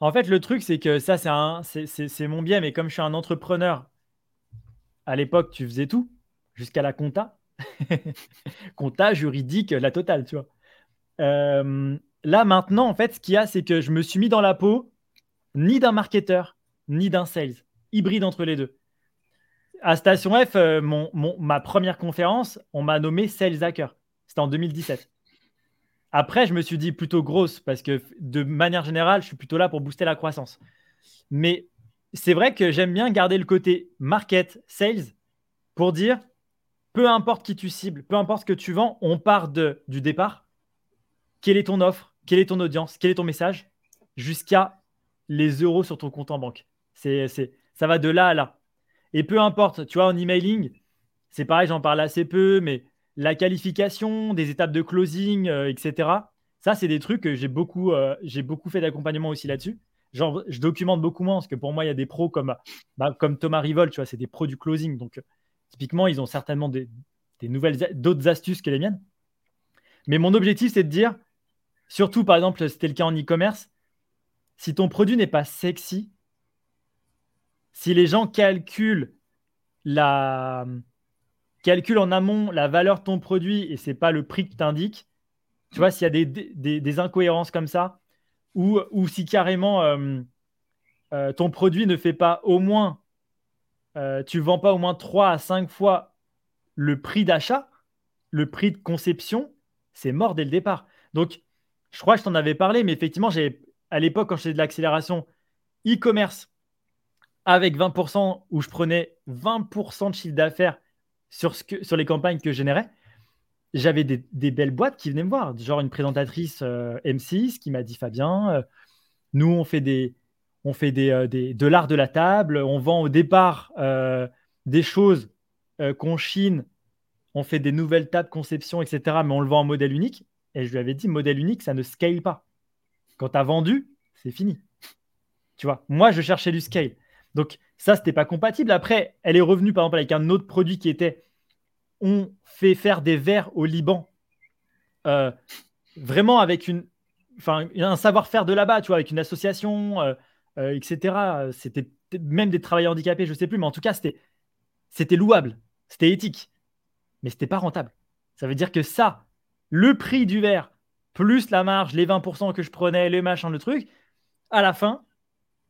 En fait, le truc, c'est que ça, c'est mon bien, mais comme je suis un entrepreneur, à l'époque, tu faisais tout, jusqu'à la compta. compta, juridique, la totale, tu vois. Euh, là, maintenant, en fait, ce qu'il y a, c'est que je me suis mis dans la peau ni d'un marketeur, ni d'un sales, hybride entre les deux. À Station F, euh, ma première conférence, on m'a nommé Sales Hacker. C'était en 2017. Après, je me suis dit plutôt grosse parce que de manière générale, je suis plutôt là pour booster la croissance. Mais c'est vrai que j'aime bien garder le côté market, sales pour dire peu importe qui tu cibles, peu importe ce que tu vends, on part de, du départ. Quelle est ton offre? Quelle est ton audience? Quel est ton message? Jusqu'à les euros sur ton compte en banque. C'est, ça va de là à là. Et peu importe, tu vois, en emailing, c'est pareil, j'en parle assez peu, mais la qualification, des étapes de closing, euh, etc. Ça, c'est des trucs que j'ai beaucoup, euh, j'ai beaucoup fait d'accompagnement aussi là-dessus. Genre, je documente beaucoup moins parce que pour moi, il y a des pros comme, bah, Thomas Rivol, tu vois, c'est des pros du closing. Donc, typiquement, ils ont certainement des, nouvelles, d'autres astuces que les miennes. Mais mon objectif, c'est de dire, surtout par exemple, c'était le cas en e-commerce, si ton produit n'est pas sexy, si les gens calculent la, calcule en amont la valeur de ton produit et c'est pas le prix que tu indiques, tu vois, s'il y a des, incohérences comme ça, ou, si carrément euh, euh, ton produit ne fait pas au moins, euh, tu vends pas au moins 3 à 5 fois le prix d'achat, le prix de conception, c'est mort dès le départ. Donc, je crois que je t'en avais parlé, mais effectivement, à l'époque, quand je faisais de l'accélération e-commerce avec 20%, où je prenais 20% de chiffre d'affaires sur, les campagnes que je générais, j'avais des, belles boîtes qui venaient me voir, genre une présentatrice euh, M6 qui m'a dit Fabien, euh, nous on fait des, on fait des, euh, de l'art de la table, on vend au départ des choses qu'on chine, on fait des nouvelles tables conception, etc. Mais on le vend en modèle unique. Et je lui avais dit modèle unique, ça ne scale pas. Quand tu as vendu, c'est fini. Tu vois, moi je cherchais du scale. Donc ça, c'était pas compatible. Après, elle est revenue par exemple avec un autre produit qui était on fait faire des verres au Liban, euh, vraiment avec une, un savoir-faire de là-bas, tu vois, avec une association, euh, euh, etc. C'était même des travailleurs handicapés, je sais plus, mais en tout cas, c'était, c'était louable, c'était éthique, mais c'était pas rentable. Ça veut dire que ça, le prix du verre plus la marge, les 20% que je prenais, les machins, le truc, à la fin,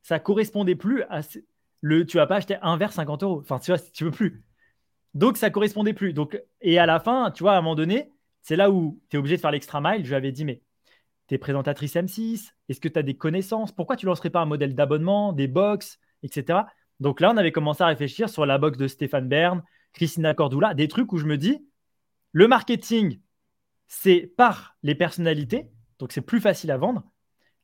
ça correspondait plus à le. Tu vas pas acheter un verre 50 euros. Enfin, tu vois, tu veux plus. Donc, ça correspondait plus. Donc, et à la fin, tu vois, à un moment donné, c'est là où tu es obligé de faire l'extra mile. Je lui avais dit, mais tu es présentatrice M6, est-ce que tu as des connaissances? Pourquoi tu lancerais pas un modèle d'abonnement, des box, etc. Donc là, on avait commencé à réfléchir sur la box de Stéphane Bern, Christina Cordula, des trucs où je me dis, le marketing, c'est par les personnalités, donc c'est plus facile à vendre.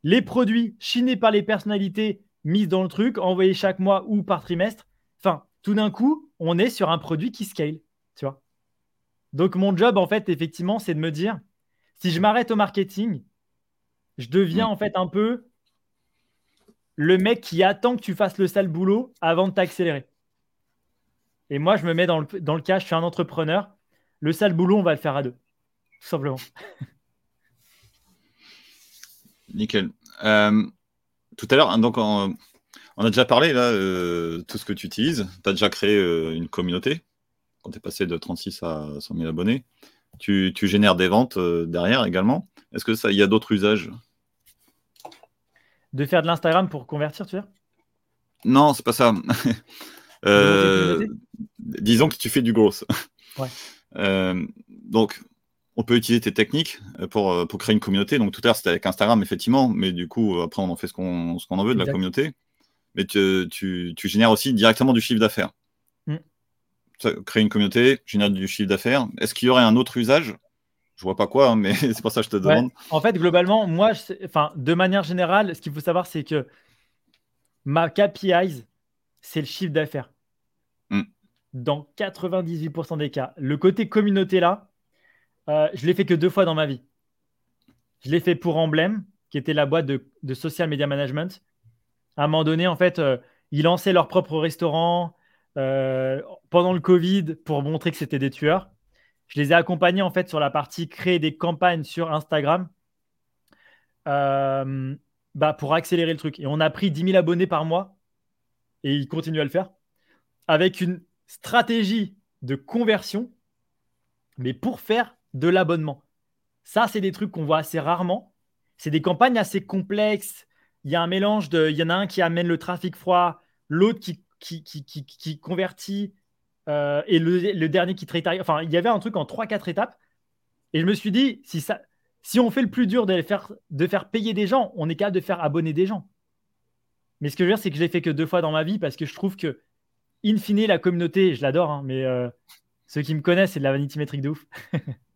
Les produits chinés par les personnalités, mis dans le truc, envoyés chaque mois ou par trimestre. Enfin, tout d'un coup, on est sur un produit qui scale, tu vois. Donc mon job, en fait, effectivement, c'est de me dire, si je m'arrête au marketing, je deviens en fait un peu le mec qui attend que tu fasses le sale boulot avant de t'accélérer. Et moi, je me mets dans le, dans le cas, je suis un entrepreneur. Le sale boulot, on va le faire à deux, tout simplement. Nickel. Euh, tout à l'heure, donc en, on a déjà parlé là, euh, tout ce que tu utilises. Tu as déjà créé euh, une communauté quand tu es passé de 36 à 100 000 abonnés. Tu, génères des ventes euh, derrière également. Est-ce que ça, il y a d'autres usages? De faire de l'Instagram pour convertir, tu veux Non, c'est pas ça. disons que tu fais du gros. donc, on peut utiliser tes techniques pour, pour créer une communauté. Donc, tout à l'heure, c'était avec Instagram, effectivement, mais du coup, après, on en fait ce qu'on en veut de la communauté mais tu, tu, génères aussi directement du chiffre d'affaires. Mm. Créer une communauté, générer du chiffre d'affaires. Est-ce qu'il y aurait un autre usage? Je vois pas quoi, hein, mais c'est pour ça que je te demande. En fait, globalement, moi, enfin, de manière générale, ce qu'il faut savoir, c'est que ma KPIs, c'est le chiffre d'affaires. Mm. Dans 98% des cas. Le côté communauté là, euh, je l'ai fait que deux fois dans ma vie. Je l'ai fait pour Emblem, qui était la boîte de, social media management à un moment donné, en fait, euh, ils lançaient leur propre restaurant euh, pendant le Covid pour montrer que c'était des tueurs. Je les ai accompagnés en fait sur la partie créer des campagnes sur Instagram euh, bah, pour accélérer le truc. Et on a pris 10 000 abonnés par mois et ils continuent à le faire avec une stratégie de conversion, mais pour faire de l'abonnement. Ça, c'est des trucs qu'on voit assez rarement. C'est des campagnes assez complexes il y a un mélange de. Il y en a un qui amène le trafic froid, l'autre qui, qui, qui, qui, convertit, euh, et le, dernier qui trade. Enfin, il y avait un truc en 3-4 étapes. Et je me suis dit, si, ça, si on fait le plus dur de faire, de faire payer des gens, on est capable de faire abonner des gens. Mais ce que je veux dire, c'est que je l'ai fait que deux fois dans ma vie parce que je trouve que, in fine, la communauté, je l'adore, hein, mais euh, ceux qui me connaissent, c'est de la vanity métrique de ouf.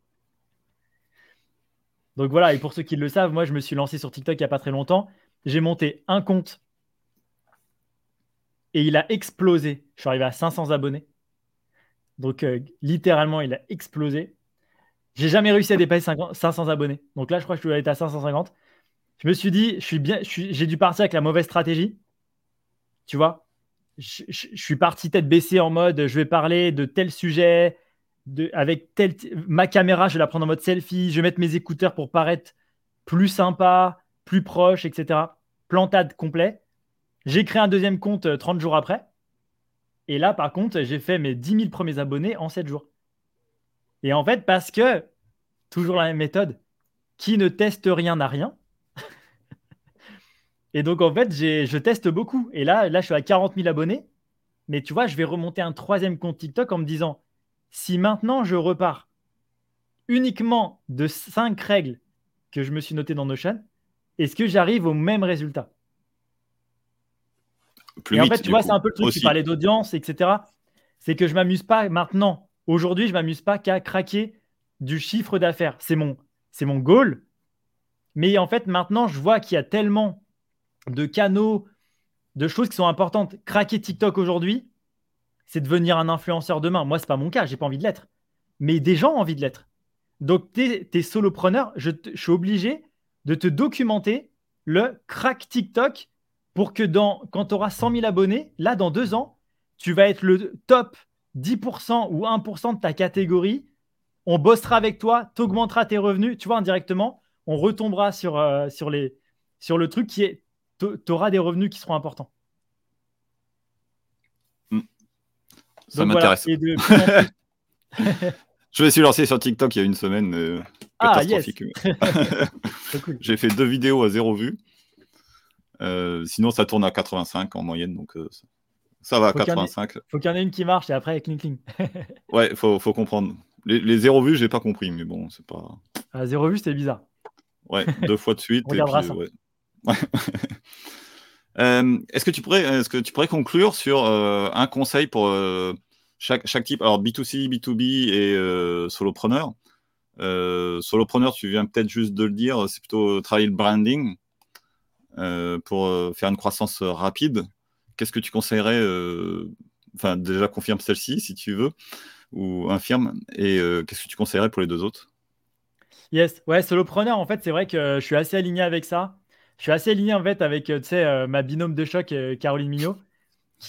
Donc voilà, et pour ceux qui le savent, moi je me suis lancé sur TikTok il n'y a pas très longtemps j'ai monté un compte et il a explosé. Je suis arrivé à 500 abonnés. Donc, euh, littéralement, il a explosé. J'ai jamais réussi à dépasser 500 abonnés. Donc là, je crois que je dois être à 550. Je me suis dit, je bien, j'ai dû partir avec la mauvaise stratégie. Tu vois, je, suis parti tête baissée en mode, je vais parler de tel sujet, avec tel, ma caméra, je vais la prendre en mode selfie, je vais mettre mes écouteurs pour paraître plus sympa plus proche, etc. Plantade complet. J'ai créé un deuxième compte 30 euh, jours après. Et là, par contre, j'ai fait mes 10 000 premiers abonnés en 7 jours. Et en fait, parce que, toujours la même méthode, qui ne teste rien n'a rien. et donc, en fait, je teste beaucoup. Et là, là, je suis à 40 000 abonnés. Mais tu vois, je vais remonter un troisième compte TikTok en me disant, si maintenant je repars uniquement de cinq règles que je me suis notées dans Notion, est-ce que j'arrive au même résultat? Et en fait, tu vois, c'est un peu le truc, tu parlais d'audience, etc. C'est que je m'amuse pas maintenant. Aujourd'hui, je m'amuse pas qu'à craquer du chiffre d'affaires. C'est mon, c'est mon goal. Mais en fait, maintenant, je vois qu'il y a tellement de canaux, de choses qui sont importantes. Craquer TikTok aujourd'hui, c'est devenir un influenceur demain. Moi, c'est pas mon cas, j'ai pas envie de l'être. Mais des gens ont envie de l'être. Donc, tu es, solopreneur, je, suis obligé de te documenter le crack TikTok pour que quand tu auras 100 000 abonnés, là, dans deux ans, tu vas être le top 10% ou 1% de ta catégorie. On bossera avec toi, tu augmenteras tes revenus. Tu vois, indirectement, on retombera sur, euh, les, sur le truc qui est tu auras des revenus qui seront importants. Ça m'intéresse. Je me suis lancé sur TikTok il y a une semaine. Euh, ah, catastrophique. J'ai fait deux vidéos à zéro vue. Euh, sinon, ça tourne à 85 en moyenne, donc euh, ça va à 85. Il faut qu'il y en ait une qui marche et après, cling cling. ouais, faut, faut comprendre. Les, les zéro vues, j'ai pas compris, mais bon, c'est pas. À zéro vue, c'était bizarre. Ouais, deux fois de suite. On regardera ça. Est-ce que tu pourrais, est-ce que tu pourrais conclure sur un conseil pour chaque, chaque type, alors B2C, B2B et euh, solopreneur. Euh, solopreneur, tu viens peut-être juste de le dire, c'est plutôt travailler le branding euh, pour euh, faire une croissance rapide. Qu'est-ce que tu conseillerais Enfin, déjà confirme celle-ci si tu veux, ou infirme. Et qu'est-ce que tu conseillerais pour les deux autres? Yes, ouais, solopreneur, en fait, c'est vrai que je suis assez aligné avec ça. Je suis assez aligné en fait avec, tu sais, ma binôme de choc, Caroline Mignot.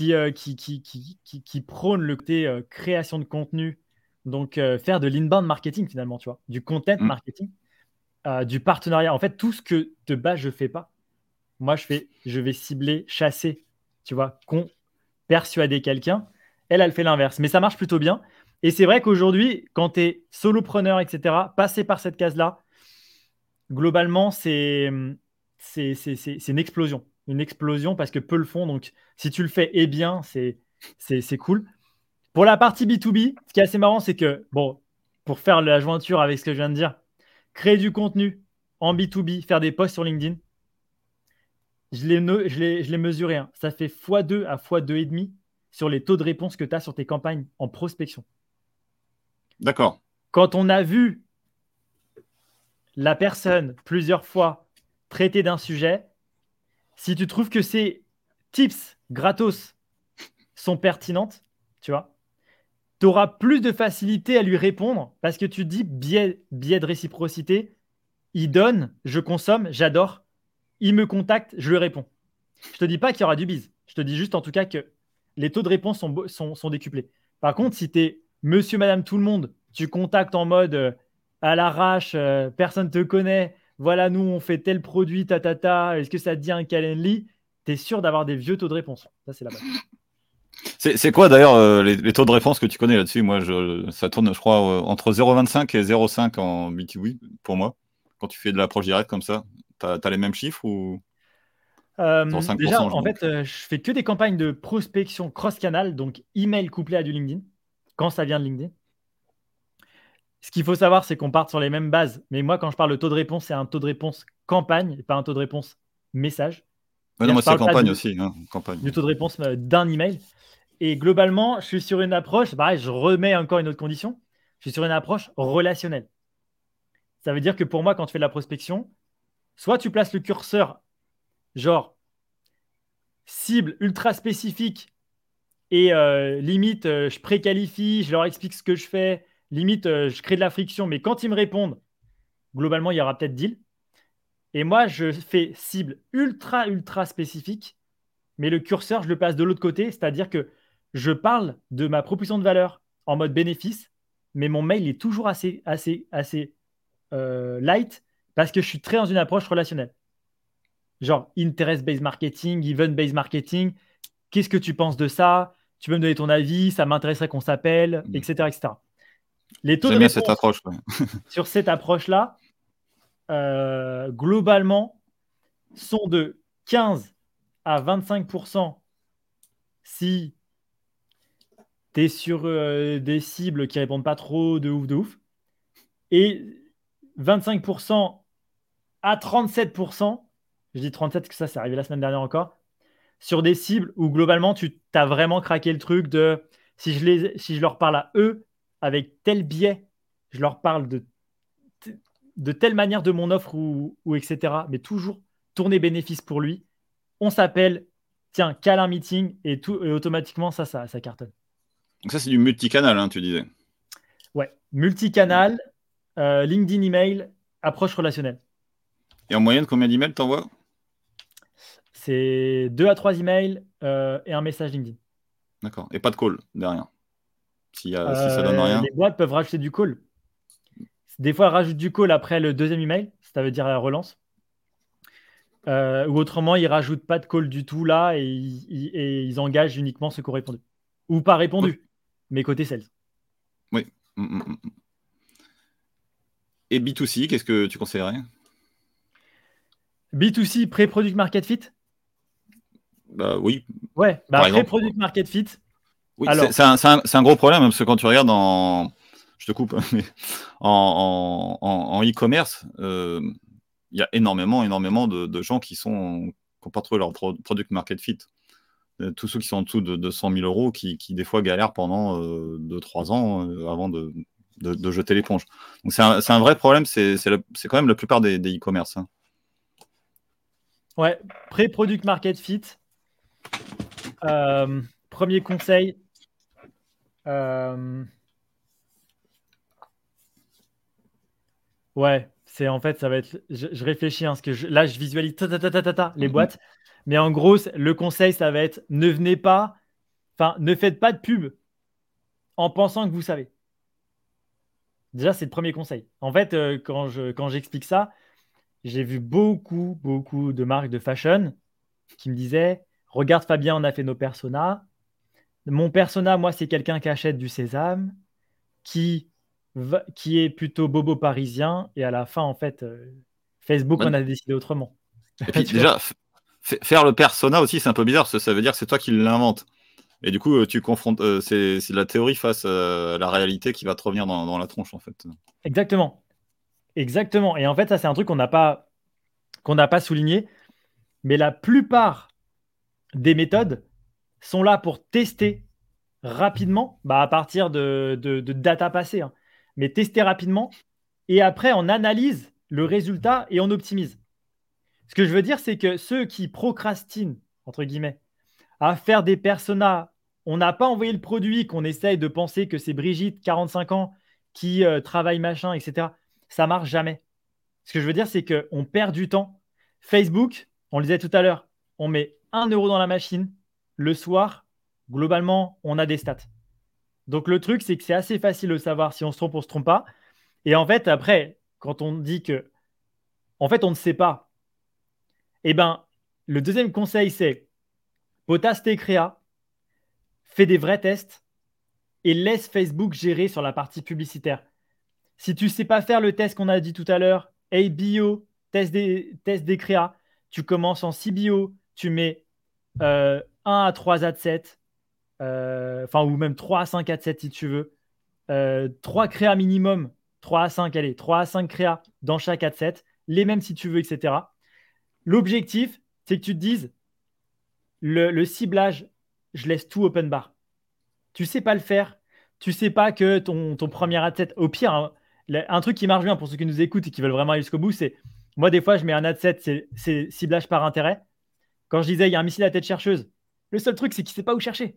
Euh, qui, qui, qui, qui, prône le côté euh, création de contenu, donc euh, faire de l'inbound marketing finalement, tu vois, du content mm. marketing, du partenariat. En fait, tout ce que de base je fais pas, moi je fais, je vais cibler, chasser, tu vois, persuader quelqu'un. Elle, elle fait l'inverse, mais ça marche plutôt bien. Et c'est vrai qu'aujourd'hui, quand tu es solopreneur, etc., passer par cette case-là, globalement, c'est une explosion une explosion parce que peu le font. Donc, si tu le fais et bien, c'est, c'est, cool. Pour la partie B2B, ce qui est assez marrant, c'est que, bon, pour faire la jointure avec ce que je viens de dire, créer du contenu en B2B, faire des posts sur LinkedIn, je l'ai, mesuré. Hein. Ça fait x2 à x2,5 sur les taux de réponse que tu as sur tes campagnes en prospection. D'accord. Quand on a vu la personne plusieurs fois traiter d'un sujet, si tu trouves que ces tips gratos sont pertinentes, tu vois, tu auras plus de facilité à lui répondre parce que tu dis biais, de réciprocité. Il donne, je consomme, j'adore. Il me contacte, je lui réponds. Je te dis pas qu'il y aura du bise. Je te dis juste en tout cas que les taux de réponse sont, décuplés. Par contre, si tu es monsieur, madame, tout le monde, tu contactes en mode euh, à l'arrache, euh, personne ne te connaît, voilà, nous, on fait tel produit, ta, ta, ta, est-ce que ça te dit un Calendly? Tu es sûr d'avoir des vieux taux de réponse. Ça, c'est la base. C'est quoi d'ailleurs euh, les, taux de réponse que tu connais là-dessus? Moi, je, ça tourne, je crois, euh, entre 0,25 et 0,5 en B2B pour moi. Quand tu fais de l'approche directe comme ça, tu as, les mêmes chiffres ou euh, Déjà, en fait, je fais que des campagnes de prospection cross-canal, donc email couplé à du LinkedIn, quand ça vient de LinkedIn. Ce qu'il faut savoir, c'est qu'on part sur les mêmes bases. Mais moi, quand je parle de taux de réponse, c'est un taux de réponse campagne et pas un taux de réponse message. non, moi, c'est campagne aussi. Hein, campagne. Du taux de réponse euh, d'un email. Et globalement, je suis sur une approche, pareil, je remets encore une autre condition. Je suis sur une approche relationnelle. Ça veut dire que pour moi, quand tu fais de la prospection, soit tu places le curseur, genre cible ultra spécifique, et euh, limite, euh, je préqualifie, je leur explique ce que je fais, limite, euh, je crée de la friction, mais quand ils me répondent, globalement, il y aura peut-être deal. Et moi, je fais cible ultra, ultra spécifique, mais le curseur, je le passe de l'autre côté, c'est-à-dire que je parle de ma proposition de valeur en mode bénéfice, mais mon mail est toujours assez, assez, assez euh, light parce que je suis très dans une approche relationnelle. Genre interest-based marketing, event-based marketing. Qu'est-ce que tu penses de ça? Tu peux me donner ton avis Ça m'intéresserait qu'on s'appelle, etc., mmh. etc. Les taux de J'aime bien réponse cette approche. ouais. sur cette approche-là, sur cette approche-là, euh, globalement, sont de 15 à 25% si tu es sur euh, des cibles qui répondent pas trop de ouf de ouf. Et 25% à 37%, je dis 37 parce que ça, c'est arrivé la semaine dernière encore, sur des cibles où globalement, tu as vraiment craqué le truc de si je, les, si je leur parle à eux avec tel biais, je leur parle de, de telle manière de mon offre ou, ou etc. Mais toujours tourner bénéfice pour lui. On s'appelle, tiens, cale un meeting et, tout, et automatiquement, ça, ça, ça cartonne. Donc ça, c'est du multicanal, hein, tu disais. Ouais, multicanal, euh, LinkedIn email, approche relationnelle. Et en moyenne, combien d'emails t'envoies? C'est deux à trois emails euh, et un message LinkedIn. D'accord. Et pas de call derrière. Y a- si ça donne Euh, rien. Les boîtes peuvent rajouter du call. Des fois, elles rajoutent du call après le deuxième email, ça veut dire la relance. Euh, ou autrement, ils rajoutent pas de call du tout là et ils, ils- et ils engagent uniquement ceux qui ont répondu. Ou pas répondu, mais côté sales. Mm, mm, mm. Et B2C, qu'est-ce que tu conseillerais? B2C, pré-product market fit? Bah oui. Ouais, bah, pré-product market fit. Oui, c'est- un, gros problème parce que quand tu regardes en. Je te coupe, mais en, en- en- en e-commerce, euh, il y a énormément, énormément de, de gens qui sont qui n'ont pas trouvé leur pro- product market fit. Euh, Tous ceux qui sont en dessous de 200 000 euros qui, qui, des fois galèrent pendant 2-3 ans euh, avant de, de- de jeter l'éponge. Donc c'est un, vrai problème, c'est quand même la plupart des e-commerce. hein. Ouais, pré-product market fit. Euh, premier conseil. Euh, Ouais, c'est en fait, ça va être. Je, je réfléchis, hein, parce que je- là, je visualise ta, ta, ta, ta, ta, ta, les Mhm. boîtes. Mais en gros, le conseil, ça va être ne venez pas, enfin, ne faites pas de pub en pensant que vous savez. Déjà, c'est le premier conseil. En fait, euh, quand je, quand j'explique ça, j'ai vu beaucoup, beaucoup de marques de fashion qui me disaient Regarde, Fabien, on a fait nos personas. Mon persona, moi, c'est quelqu'un qui achète du sésame, qui, va- qui est plutôt bobo parisien. Et à la fin, en fait, euh, Facebook, on a décidé autrement. Et puis déjà, faire le persona aussi, c'est un peu bizarre, parce que ça veut dire que c'est toi qui l'invente. Et du coup, euh, tu confrontes, euh, c'est la théorie face euh, à la réalité qui va te revenir dans, dans la tronche, en fait. Exactement. Exactement. Et en fait, ça, c'est un truc qu'on n'a pas, qu'on n'a pas souligné. Mais la plupart des méthodes sont là pour tester rapidement, bah, à partir de, de- data passée, hein. mais tester rapidement. Et après, on analyse le résultat et on optimise. Ce que je veux dire, c'est que ceux qui procrastinent, entre guillemets, à faire des personas, on n'a pas envoyé le produit, qu'on essaye de penser que c'est Brigitte, 45 ans, qui euh, travaille machin, etc. Ça marche jamais. Ce que je veux dire, c'est qu'on perd du temps. Facebook, on le disait tout à l'heure, on met 1 euro dans la machine. Le soir, globalement, on a des stats. Donc le truc, c'est que c'est assez facile de savoir si on se trompe ou on se trompe pas. Et en fait, après, quand on dit que, en fait, on ne sait pas, eh ben, le deuxième conseil, c'est potasse tes créas, fais des vrais tests et laisse Facebook gérer sur la partie publicitaire. Si tu ne sais pas faire le test qu'on a dit tout à l'heure, ABO, test des, test des créas, tu commences en CBO, tu mets euh, 1 à 3 ad sets, euh, enfin, ou même 3 à 5 ad sets si tu veux, euh, 3 créas minimum, 3 à 5, allez, 3 à 5 créas dans chaque ad set, les mêmes si tu veux, etc. L'objectif, c'est que tu te dises, le, le ciblage, je laisse tout open bar. Tu sais pas le faire, tu sais pas que ton, ton premier ad set, au pire, hein, un truc qui marche bien pour ceux qui nous écoutent et qui veulent vraiment aller jusqu'au bout, c'est moi, des fois, je mets un ad set, c'est ciblage par intérêt. Quand je disais, il y a un missile à tête chercheuse, le seul truc, c'est qu'il sait pas où chercher.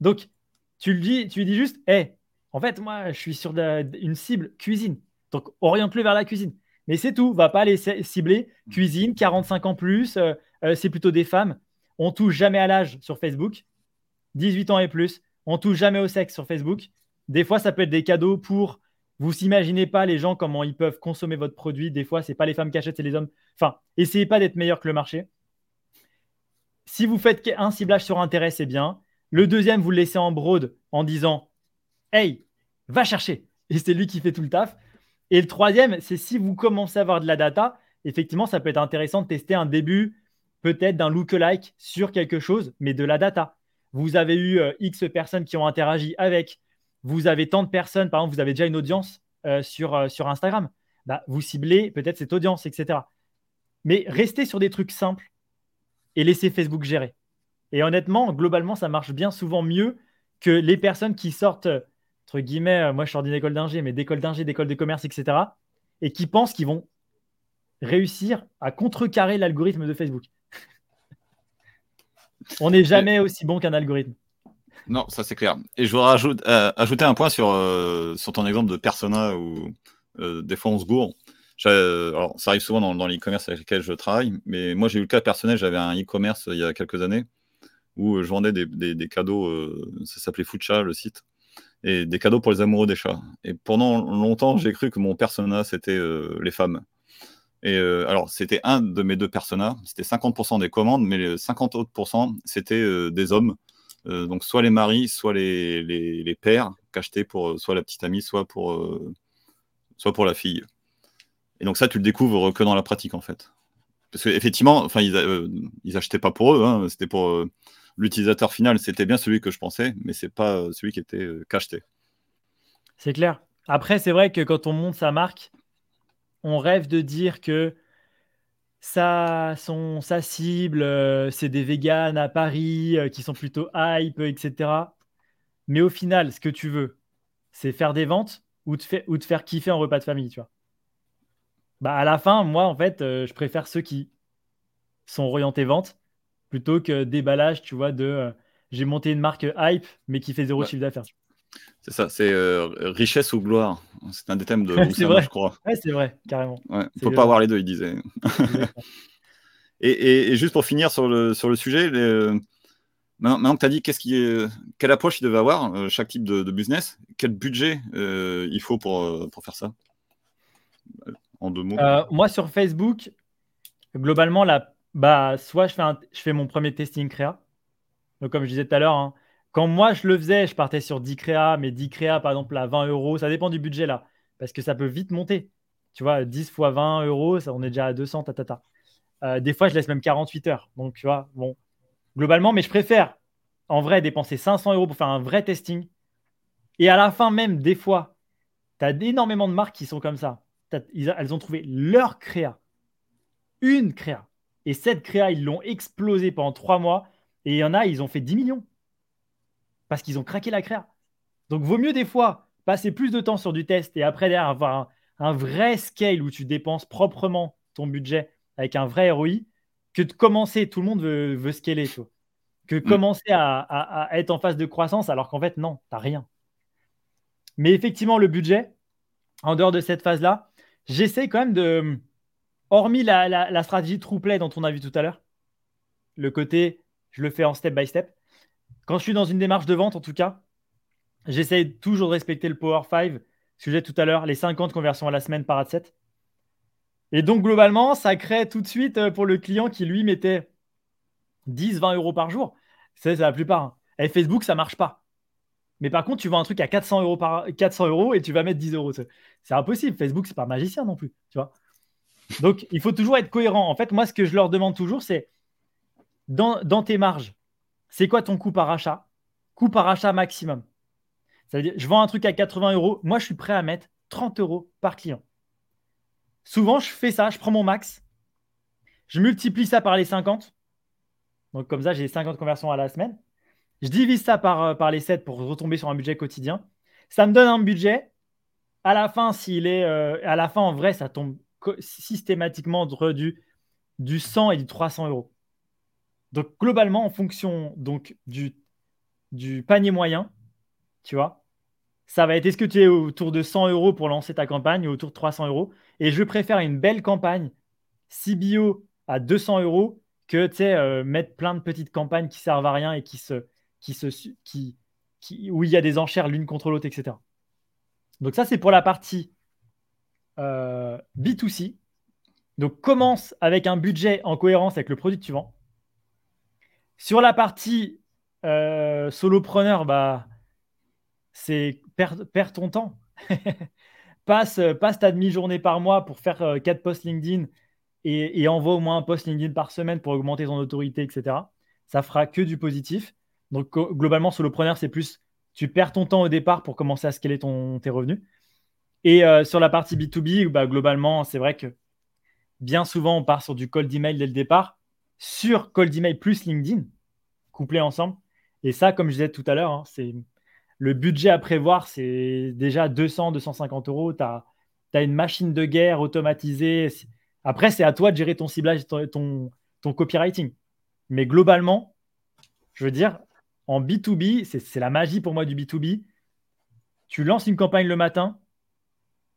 Donc, tu lui dis, tu lui dis juste, hé, en fait, moi, je suis sur une cible cuisine. Donc, oriente-le vers la cuisine. Mais c'est tout, va pas c- cibler cuisine, 45 ans plus, euh, euh, c'est plutôt des femmes. On touche jamais à l'âge sur Facebook, 18 ans et plus. On touche jamais au sexe sur Facebook. Des fois, ça peut être des cadeaux pour. Vous imaginez pas les gens comment ils peuvent consommer votre produit. Des fois, c'est pas les femmes qui achètent, c'est les hommes. Enfin, essayez pas d'être meilleur que le marché. Si vous faites un ciblage sur intérêt, c'est bien. Le deuxième, vous le laissez en broad en disant Hey, va chercher. et c'est lui qui fait tout le taf. Et le troisième, c'est si vous commencez à avoir de la data, effectivement, ça peut être intéressant de tester un début peut-être d'un lookalike sur quelque chose, mais de la data. Vous avez eu euh, X personnes qui ont interagi avec, vous avez tant de personnes, par exemple, vous avez déjà une audience euh, sur, euh, sur Instagram. Bah, vous ciblez peut-être cette audience, etc. Mais restez sur des trucs simples et laissez Facebook gérer. Et honnêtement, globalement, ça marche bien souvent mieux que les personnes qui sortent, entre guillemets, moi je sors d'une école d'ingé, mais d'école d'ingé, d'école de commerce, etc. Et qui pensent qu'ils vont réussir à contrecarrer l'algorithme de Facebook. On n'est jamais aussi bon qu'un algorithme. Non, ça c'est clair. Et je voudrais euh, ajouter un point sur, euh, sur ton exemple de persona où euh, des fois on se gourre. Alors, ça arrive souvent dans, l'e-commerce avec lequel je travaille, mais moi j'ai eu le cas personnel, j'avais un e-commerce il y a quelques années où je vendais des, cadeaux, ça s'appelait Foodcha le site, et des cadeaux pour les amoureux des chats. Et pendant longtemps, j'ai cru que mon persona c'était les femmes. Et alors, c'était un de mes deux personas, c'était 50% des commandes, mais les 50 autres c'était des hommes euh, donc soit les maris, soit les, pères qu'acheter pour euh, soit la petite amie, soit pour, euh, soit pour la fille. Et donc ça, tu le découvres que dans la pratique en fait. Parce qu'effectivement, enfin, ils, achetaient pas pour eux, hein, c'était pour l'utilisateur final. C'était bien celui que je pensais, mais c'est pas celui qui était qu'acheté. C'est clair. Après, c'est vrai que quand on monte sa marque, on rêve de dire que sa, son, sa cible, euh, c'est des véganes à Paris euh, qui sont plutôt hype, etc. Mais au final, ce que tu veux, c'est faire des ventes ou te, ou te faire kiffer en repas de famille, tu vois. Bah, à la fin, moi, en fait, euh, je préfère ceux qui sont orientés vente plutôt que déballage, tu vois, de j'ai monté une marque hype, mais qui fait zéro chiffre d'affaires. C'est ça, c'est richesse ou gloire. C'est un des thèmes de Oussama, je crois. Ouais, c'est vrai, carrément. Il ne faut pas avoir les deux, il disait. et, juste pour finir sur le, sur le sujet, maintenant, que tu as dit qu'est-ce qui quelle approche il devait avoir, euh, chaque type de, business, quel budget euh, il faut pour, euh, pour faire ça? En deux mots. moi, sur Facebook, globalement, bah, soit je fais, je fais mon premier testing créa. Donc, comme je disais tout à l'heure, hein, quand moi je le faisais, je partais sur 10 créas, mais 10 créas par exemple à 20 euros, ça dépend du budget là, parce que ça peut vite monter. Tu vois, 10 fois 20 euros, ça, on est déjà à 200, tatata. Euh, des fois, je laisse même 48 heures. Donc, tu vois, bon, globalement, mais je préfère en vrai dépenser 500 euros pour faire un vrai testing. Et à la fin, même, des fois, tu as énormément de marques qui sont comme ça. Elles ont trouvé leur créa, une créa. Et cette créa, ils l'ont explosé pendant trois mois. Et il y en a, ils ont fait 10 millions parce qu'ils ont craqué la créa. Donc, vaut mieux des fois passer plus de temps sur du test et après derrière avoir un, vrai scale où tu dépenses proprement ton budget avec un vrai ROI que de commencer, tout le monde veut, veut scaler, tu que mm. commencer à, être en phase de croissance alors qu'en fait, non, tu n'as rien. Mais effectivement, le budget, en dehors de cette phase-là, j'essaie quand même de, hormis la, stratégie true play dont on a vu tout à l'heure, le côté, je le fais en step by step, quand je suis dans une démarche de vente, en tout cas, j'essaie toujours de respecter le Power 5, ce que tout à l'heure, les 50 conversions à la semaine par ad set. Et donc, globalement, ça crée tout de suite euh, pour le client qui, lui, mettait 10, 20 euros par jour. C'est la plupart. Hein. Et Facebook, ça marche pas. Mais par contre, tu vends un truc à 400 euros, par... 400 euros et tu vas mettre 10 euros. C'est impossible. Facebook, c'est pas magicien non plus. Donc, il faut toujours être cohérent. En fait, moi, ce que je leur demande toujours, c'est dans, dans tes marges, c'est quoi ton coût par achat? Coût par achat maximum. Ça veut dire, je vends un truc à 80 euros, moi je suis prêt à mettre 30 euros par client. Souvent, je fais ça, je prends mon max, je multiplie ça par les 50. Donc comme ça, j'ai 50 conversions à la semaine. Je divise ça par, euh, par les 7 pour retomber sur un budget quotidien. Ça me donne un budget. À la fin, s'il est euh, à la fin en vrai, ça tombe systématiquement entre du, du 100 et du 300 euros. Donc globalement, en fonction donc, du, du panier moyen, tu vois, ça va être est-ce que tu es autour de 100 euros pour lancer ta campagne ou autour de 300 euros? Et je préfère une belle campagne CBO à 200 euros que tu sais, euh, mettre plein de petites campagnes qui servent à rien et qui se, qui se, où il y a des enchères l'une contre l'autre, etc. Donc ça, c'est pour la partie euh, B2C. Donc commence avec un budget en cohérence avec le produit que tu vends. Sur la partie euh, solopreneur, bah, c'est perds ton temps. passe, passe ta demi-journée par mois pour faire 4 posts LinkedIn et, envoie au moins un post LinkedIn par semaine pour augmenter ton autorité, etc. Ça fera que du positif. Donc, globalement, solopreneur, c'est plus tu perds ton temps au départ pour commencer à scaler ton, tes revenus. Et sur la partie B2B, bah, globalement, c'est vrai que bien souvent, on part sur du cold email dès le départ, sur cold email plus LinkedIn, couplés ensemble. Et ça, comme je disais tout à l'heure, hein, c'est le budget à prévoir, c'est déjà 200, 250 euros. Tu as, une machine de guerre automatisée. Après, c'est à toi de gérer ton ciblage, ton, ton copywriting. Mais globalement, je veux dire, en B2B, c'est la magie pour moi du B2B. Tu lances une campagne le matin,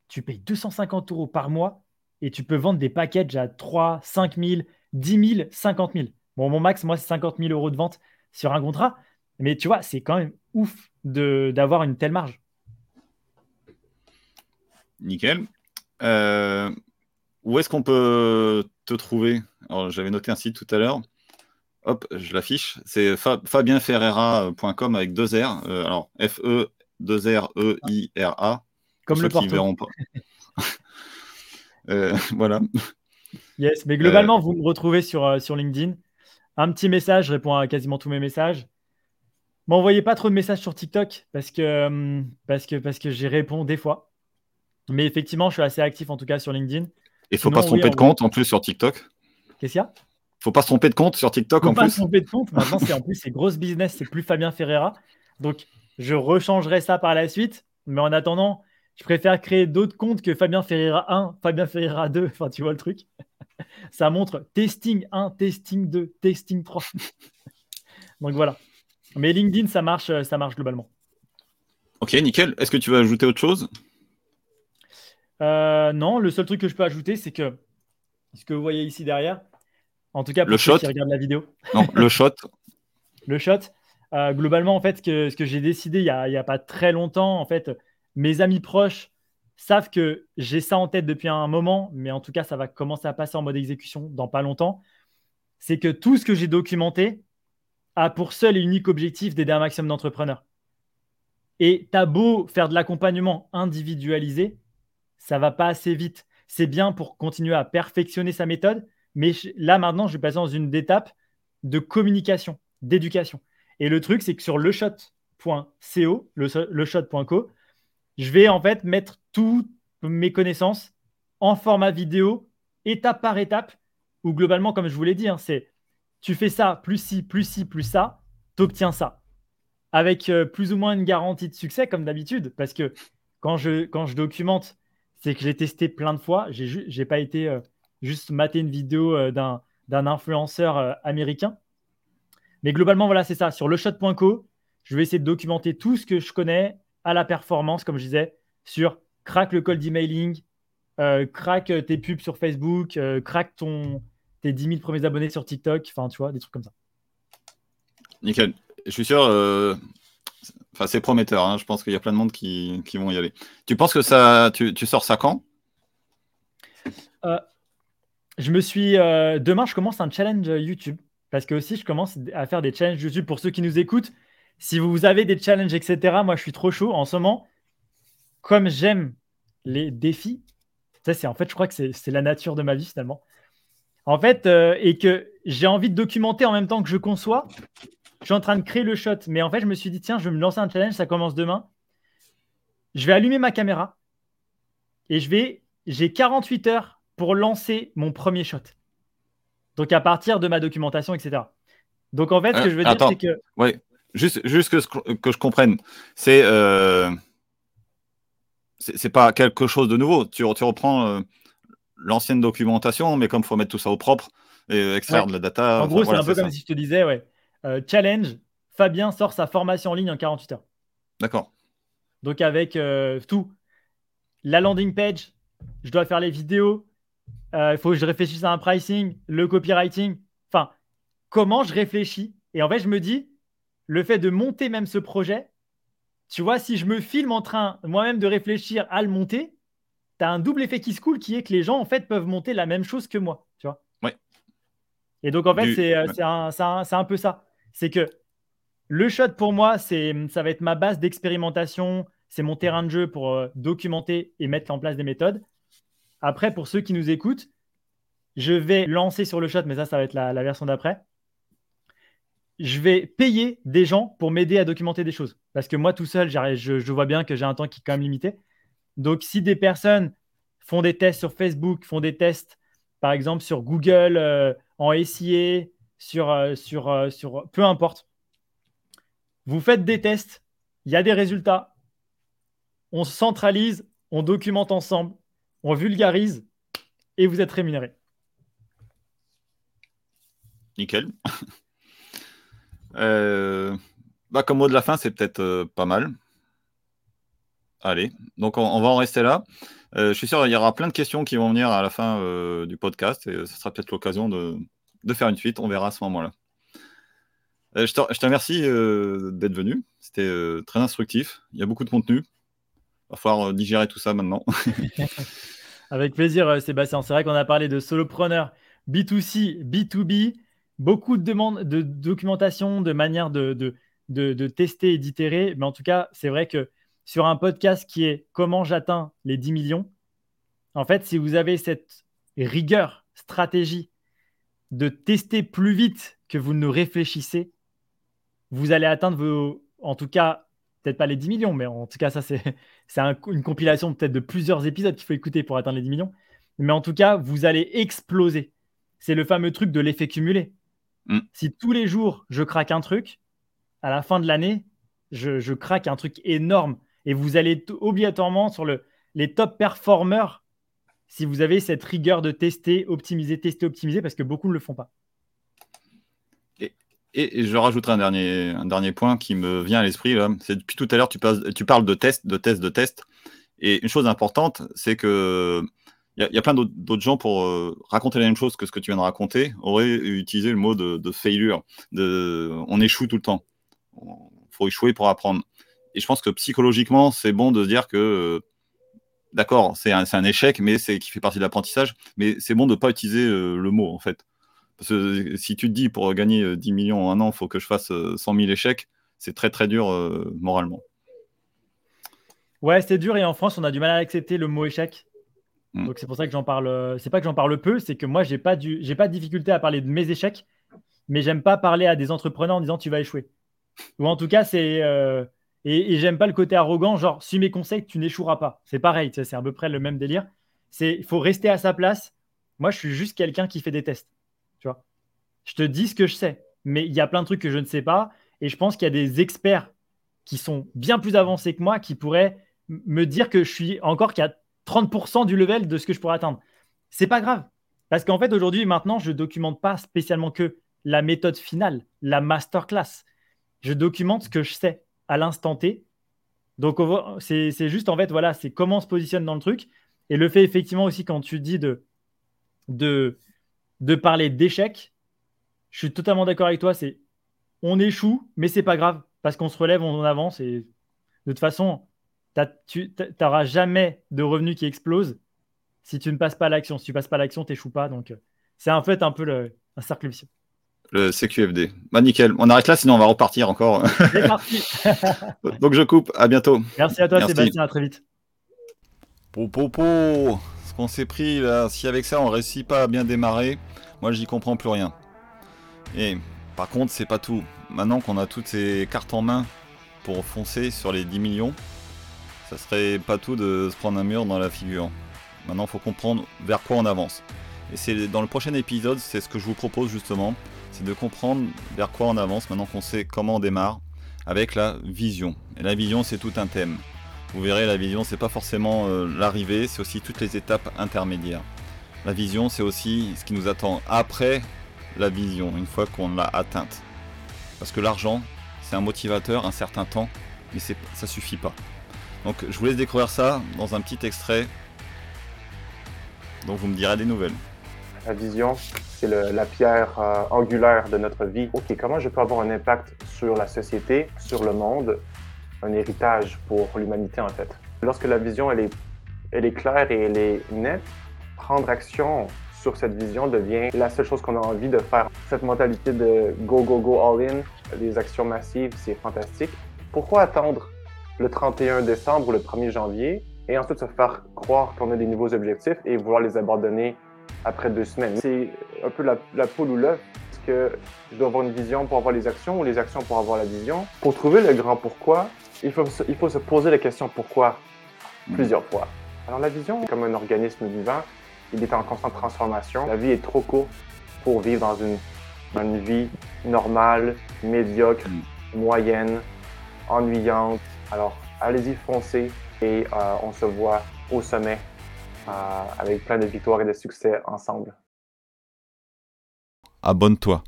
tu payes 250 euros par mois et tu peux vendre des packages à 3, 5 000, 10 000, 50 000. Bon, mon max, moi, c'est 50 000 euros de vente sur un contrat. Mais tu vois, c'est quand même ouf d'avoir une telle marge. Nickel. Euh, où est-ce qu'on peut te trouver? J'avais noté un site tout à l'heure. Hop, je l'affiche. C'est fabienferreira.com avec deux R. Euh, alors, F-E, 2 R, E-I-R-A. Comme le porto. verront pas. Euh, voilà. Yes, mais globalement, vous me retrouvez sur, sur LinkedIn. Un petit message, je réponds à quasiment tous mes messages. M'envoyez pas trop de messages sur TikTok parce que, euh, parce que, parce que j'y réponds des fois. Mais effectivement, je suis assez actif en tout cas sur LinkedIn. Et faut pas se tromper de compte en plus sur TikTok. Qu'est-ce qu'il y a? Faut pas se tromper de compte sur TikTok faut en pas plus. se tromper de compte. Maintenant, c'est en plus c'est grosse business, c'est plus Fabien Ferreira. Donc, je rechangerai ça par la suite. Mais en attendant, je préfère créer d'autres comptes que Fabien Ferreira 1, Fabien Ferreira 2. Enfin, tu vois le truc. ça montre testing 1, testing 2, testing 3. Donc voilà. Mais LinkedIn, ça marche, ça marche globalement. Ok, nickel. Est-ce que tu veux ajouter autre chose? Euh, Non, le seul truc que je peux ajouter, c'est que ce que vous voyez ici derrière, en tout cas pour le ceux shot. qui regardent la vidéo. Non, le shot. le shot. Euh, globalement, en fait, que, ce que j'ai décidé il n'y a, a, pas très longtemps, en fait, mes amis proches savent que j'ai ça en tête depuis un moment, mais en tout cas, ça va commencer à passer en mode exécution dans pas longtemps. C'est que tout ce que j'ai documenté, a pour seul et unique objectif d'aider un maximum d'entrepreneurs. Et t'as beau faire de l'accompagnement individualisé, ça va pas assez vite. C'est bien pour continuer à perfectionner sa méthode, mais là maintenant, je vais passer dans une étape de communication, d'éducation. Et le truc, c'est que sur leshot.co, leshot.co, je vais en fait mettre toutes mes connaissances en format vidéo, étape par étape, où globalement, comme je vous l'ai dit, hein, c'est tu fais ça, plus ci, plus ci, plus ça, tu obtiens ça. Avec euh, plus ou moins une garantie de succès, comme d'habitude, parce que quand je, documente, c'est que j'ai testé plein de fois. J'ai n'ai pas été euh, juste mater une vidéo euh, d'un influenceur américain. Mais globalement, voilà, c'est ça. Sur leshot.co, je vais essayer de documenter tout ce que je connais à la performance, comme je disais, sur crack le cold emailing, crack tes pubs sur Facebook, crack ton, tes 10 000 premiers abonnés sur TikTok, enfin, tu vois, des trucs comme ça. Nickel. Je suis sûr, euh, enfin, c'est prometteur. Hein. Je pense qu'il y a plein de monde qui, vont y aller. Tu penses que ça, tu, sors ça quand? Euh, Je me suis. Euh, demain, je commence un challenge YouTube. Parce que aussi, je commence à faire des challenges YouTube pour ceux qui nous écoutent. Si vous avez des challenges, etc., moi, je suis trop chaud. En ce moment, comme j'aime les défis, ça, c'est en fait, je crois que c'est la nature de ma vie finalement. En fait, euh, et que j'ai envie de documenter en même temps que je conçois. Je suis en train de créer le shot, mais en fait, je me suis dit, tiens, je vais me lancer un challenge, ça commence demain. Je vais allumer ma caméra et je vais, j'ai 48 heures pour lancer mon premier shot. Donc, à partir de ma documentation, etc. Donc, en fait, ce que je veux dire, c'est que. Oui, juste, juste que, que je comprenne. C'est. Euh... C'est pas quelque chose de nouveau. Tu, tu reprends. Euh, l'ancienne documentation, mais comme il faut mettre tout ça au propre et extraire de la data. En gros, c'est un peu comme si je te disais, ouais, euh, challenge, Fabien sort sa formation en ligne en 48 heures. D'accord. Donc avec tout, la landing page, je dois faire les vidéos, il faut que je réfléchisse à un pricing, le copywriting, enfin, comment je réfléchis. Et en fait, je me dis, le fait de monter même ce projet, tu vois, si je me filme en train moi-même de réfléchir à le monter, tu as un double effet qui se coule qui est que les gens en fait peuvent monter la même chose que moi. Tu vois ouais. Et donc en fait, c'est euh, un, un, peu ça. C'est que le shot pour moi, ça va être ma base d'expérimentation, c'est mon terrain de jeu pour euh, documenter et mettre en place des méthodes. Après, pour ceux qui nous écoutent, je vais lancer sur le chat, mais ça, ça va être la, version d'après. Je vais payer des gens pour m'aider à documenter des choses. Parce que moi, tout seul, je, vois bien que j'ai un temps qui est quand même limité. Donc, si des personnes font des tests sur Facebook, font des tests, par exemple, sur Google, euh, en SIA, sur, euh, euh, sur peu importe, vous faites des tests, il y a des résultats, on centralise, on documente ensemble, on vulgarise et vous êtes rémunéré. Nickel. euh, bah, comme mot de la fin, c'est peut-être euh, pas mal. Allez, donc on, va en rester là. Euh, je suis sûr qu'il y aura plein de questions qui vont venir à la fin du podcast et ce sera peut-être l'occasion de, faire une suite. On verra à ce moment-là. je, je te remercie d'être venu. C'était très instructif. Il y a beaucoup de contenu. Va falloir digérer tout ça maintenant. Avec plaisir, Sébastien. C'est vrai qu'on a parlé de solopreneur B2C, B2B beaucoup de demandes de documentation, de manière de, de, tester et d'itérer. Mais en tout cas, c'est vrai que sur un podcast qui est comment j'atteins les 10 millions, en fait, si vous avez cette rigueur, stratégie de tester plus vite que vous ne réfléchissez, vous allez atteindre vos, en tout cas, peut-être pas les 10 millions, mais en tout cas, ça, c'est, c'est une compilation peut-être de plusieurs épisodes qu'il faut écouter pour atteindre les 10 millions. Mais en tout cas, vous allez exploser. C'est le fameux truc de l'effet cumulé. Mm. Si tous les jours, je craque un truc, à la fin de l'année, je, craque un truc énorme. Et vous allez obligatoirement sur le, les top performers si vous avez cette rigueur de tester, optimiser, tester, optimiser, parce que beaucoup ne le font pas. Et, je rajouterai un dernier, un dernier point qui me vient à l'esprit. C'est depuis tout à l'heure, tu, parles de test, de test, de test. Et une chose importante, c'est que il y, a plein d'autres gens pour euh, raconter la même chose que ce que tu viens de raconter, auraient utilisé le mot de, failure, de on échoue tout le temps. Il faut échouer pour apprendre. Et je pense que psychologiquement, c'est bon de se dire que, d'accord, c'est un, un, échec, mais c'est qui fait partie de l'apprentissage, mais c'est bon de ne pas utiliser euh, le mot, en fait. Parce que si tu te dis, pour gagner 10 millions en un an, il faut que je fasse 100 000 échecs, c'est très très dur moralement. Ouais, c'est dur et en France, on a du mal à accepter le mot échec. Mm. Donc c'est pour ça que j'en parle. Euh, c'est pas que j'en parle peu, c'est que moi j'ai pas du, j'ai pas de difficulté à parler de mes échecs, mais j'aime pas parler à des entrepreneurs en disant tu vas échouer. Ou en tout cas c'est euh, et, j'aime pas le côté arrogant, genre suis mes conseils, tu n'échoueras pas. C'est pareil, c'est à peu près le même délire. C'est il faut rester à sa place. Moi je suis juste quelqu'un qui fait des tests, tu vois. Je te dis ce que je sais, mais il y a plein de trucs que je ne sais pas et je pense qu'il y a des experts qui sont bien plus avancés que moi qui pourraient me dire que je suis encore qu'à 30% du level de ce que je pourrais atteindre. C'est pas grave. Parce qu'en fait, aujourd'hui, maintenant, je documente pas spécialement que la méthode finale, la masterclass. Je documente ce que je sais à l'instant T. Donc, c'est juste, en fait, voilà, c'est comment on se positionne dans le truc. Et le fait, effectivement, aussi, quand tu dis de, de, de parler d'échec, je suis totalement d'accord avec toi. C'est on échoue, mais c'est pas grave parce qu'on se relève, on avance. Et de toute façon, tu n'auras jamais de revenus qui explosent si tu ne passes pas à l'action. Si tu passes pas à l'action, tu n'échoues pas. Donc, euh, c'est en fait un peu le, un cercle vicieux. Le CQFD. Bah, nickel. On arrête là, sinon on va repartir encore. C'est parti. donc, je coupe. À bientôt. Merci à toi, Sébastien. À très vite. Popopo. Ce qu'on s'est pris là, si avec ça on réussit pas à bien démarrer, moi j'y comprends plus rien. Et par contre, c'est pas tout. Maintenant qu'on a toutes ces cartes en main pour foncer sur les 10 millions, ça serait pas tout de se prendre un mur dans la figure. Maintenant, faut comprendre vers quoi on avance. Et c'est dans le prochain épisode, c'est ce que je vous propose justement, c'est de comprendre vers quoi on avance maintenant qu'on sait comment on démarre avec la vision. Et la vision, c'est tout un thème. Vous verrez, la vision, c'est pas forcément euh, l'arrivée, c'est aussi toutes les étapes intermédiaires. La vision, c'est aussi ce qui nous attend après la vision, une fois qu'on l'a atteinte. Parce que l'argent, c'est un motivateur un certain temps, mais ça suffit pas. Donc je vous laisse découvrir ça dans un petit extrait. Donc vous me direz des nouvelles. La vision, c'est la pierre euh, angulaire de notre vie. Ok, comment je peux avoir un impact sur la société, sur le monde, un héritage pour l'humanité en fait. Lorsque la vision elle est, elle est claire et elle est nette, prendre action sur cette vision devient la seule chose qu'on a envie de faire. Cette mentalité de go, go, go, all in, des actions massives, c'est fantastique. Pourquoi attendre le 31 décembre ou le 1er janvier et ensuite se faire croire qu'on a des nouveaux objectifs et vouloir les abandonner après deux semaines? C'est un peu la, la poule ou l'œuf. Est-ce que je dois avoir une vision pour avoir les actions ou les actions pour avoir la vision? Pour trouver le grand pourquoi, il faut, se, il faut se poser la question pourquoi plusieurs fois? Alors la vision, comme un organisme vivant, il est en constante transformation. La vie est trop courte pour vivre dans une, dans une vie normale, médiocre, moyenne, ennuyante. Alors allez-y, foncez et euh, on se voit au sommet euh, avec plein de victoires et de succès ensemble. Abonne-toi.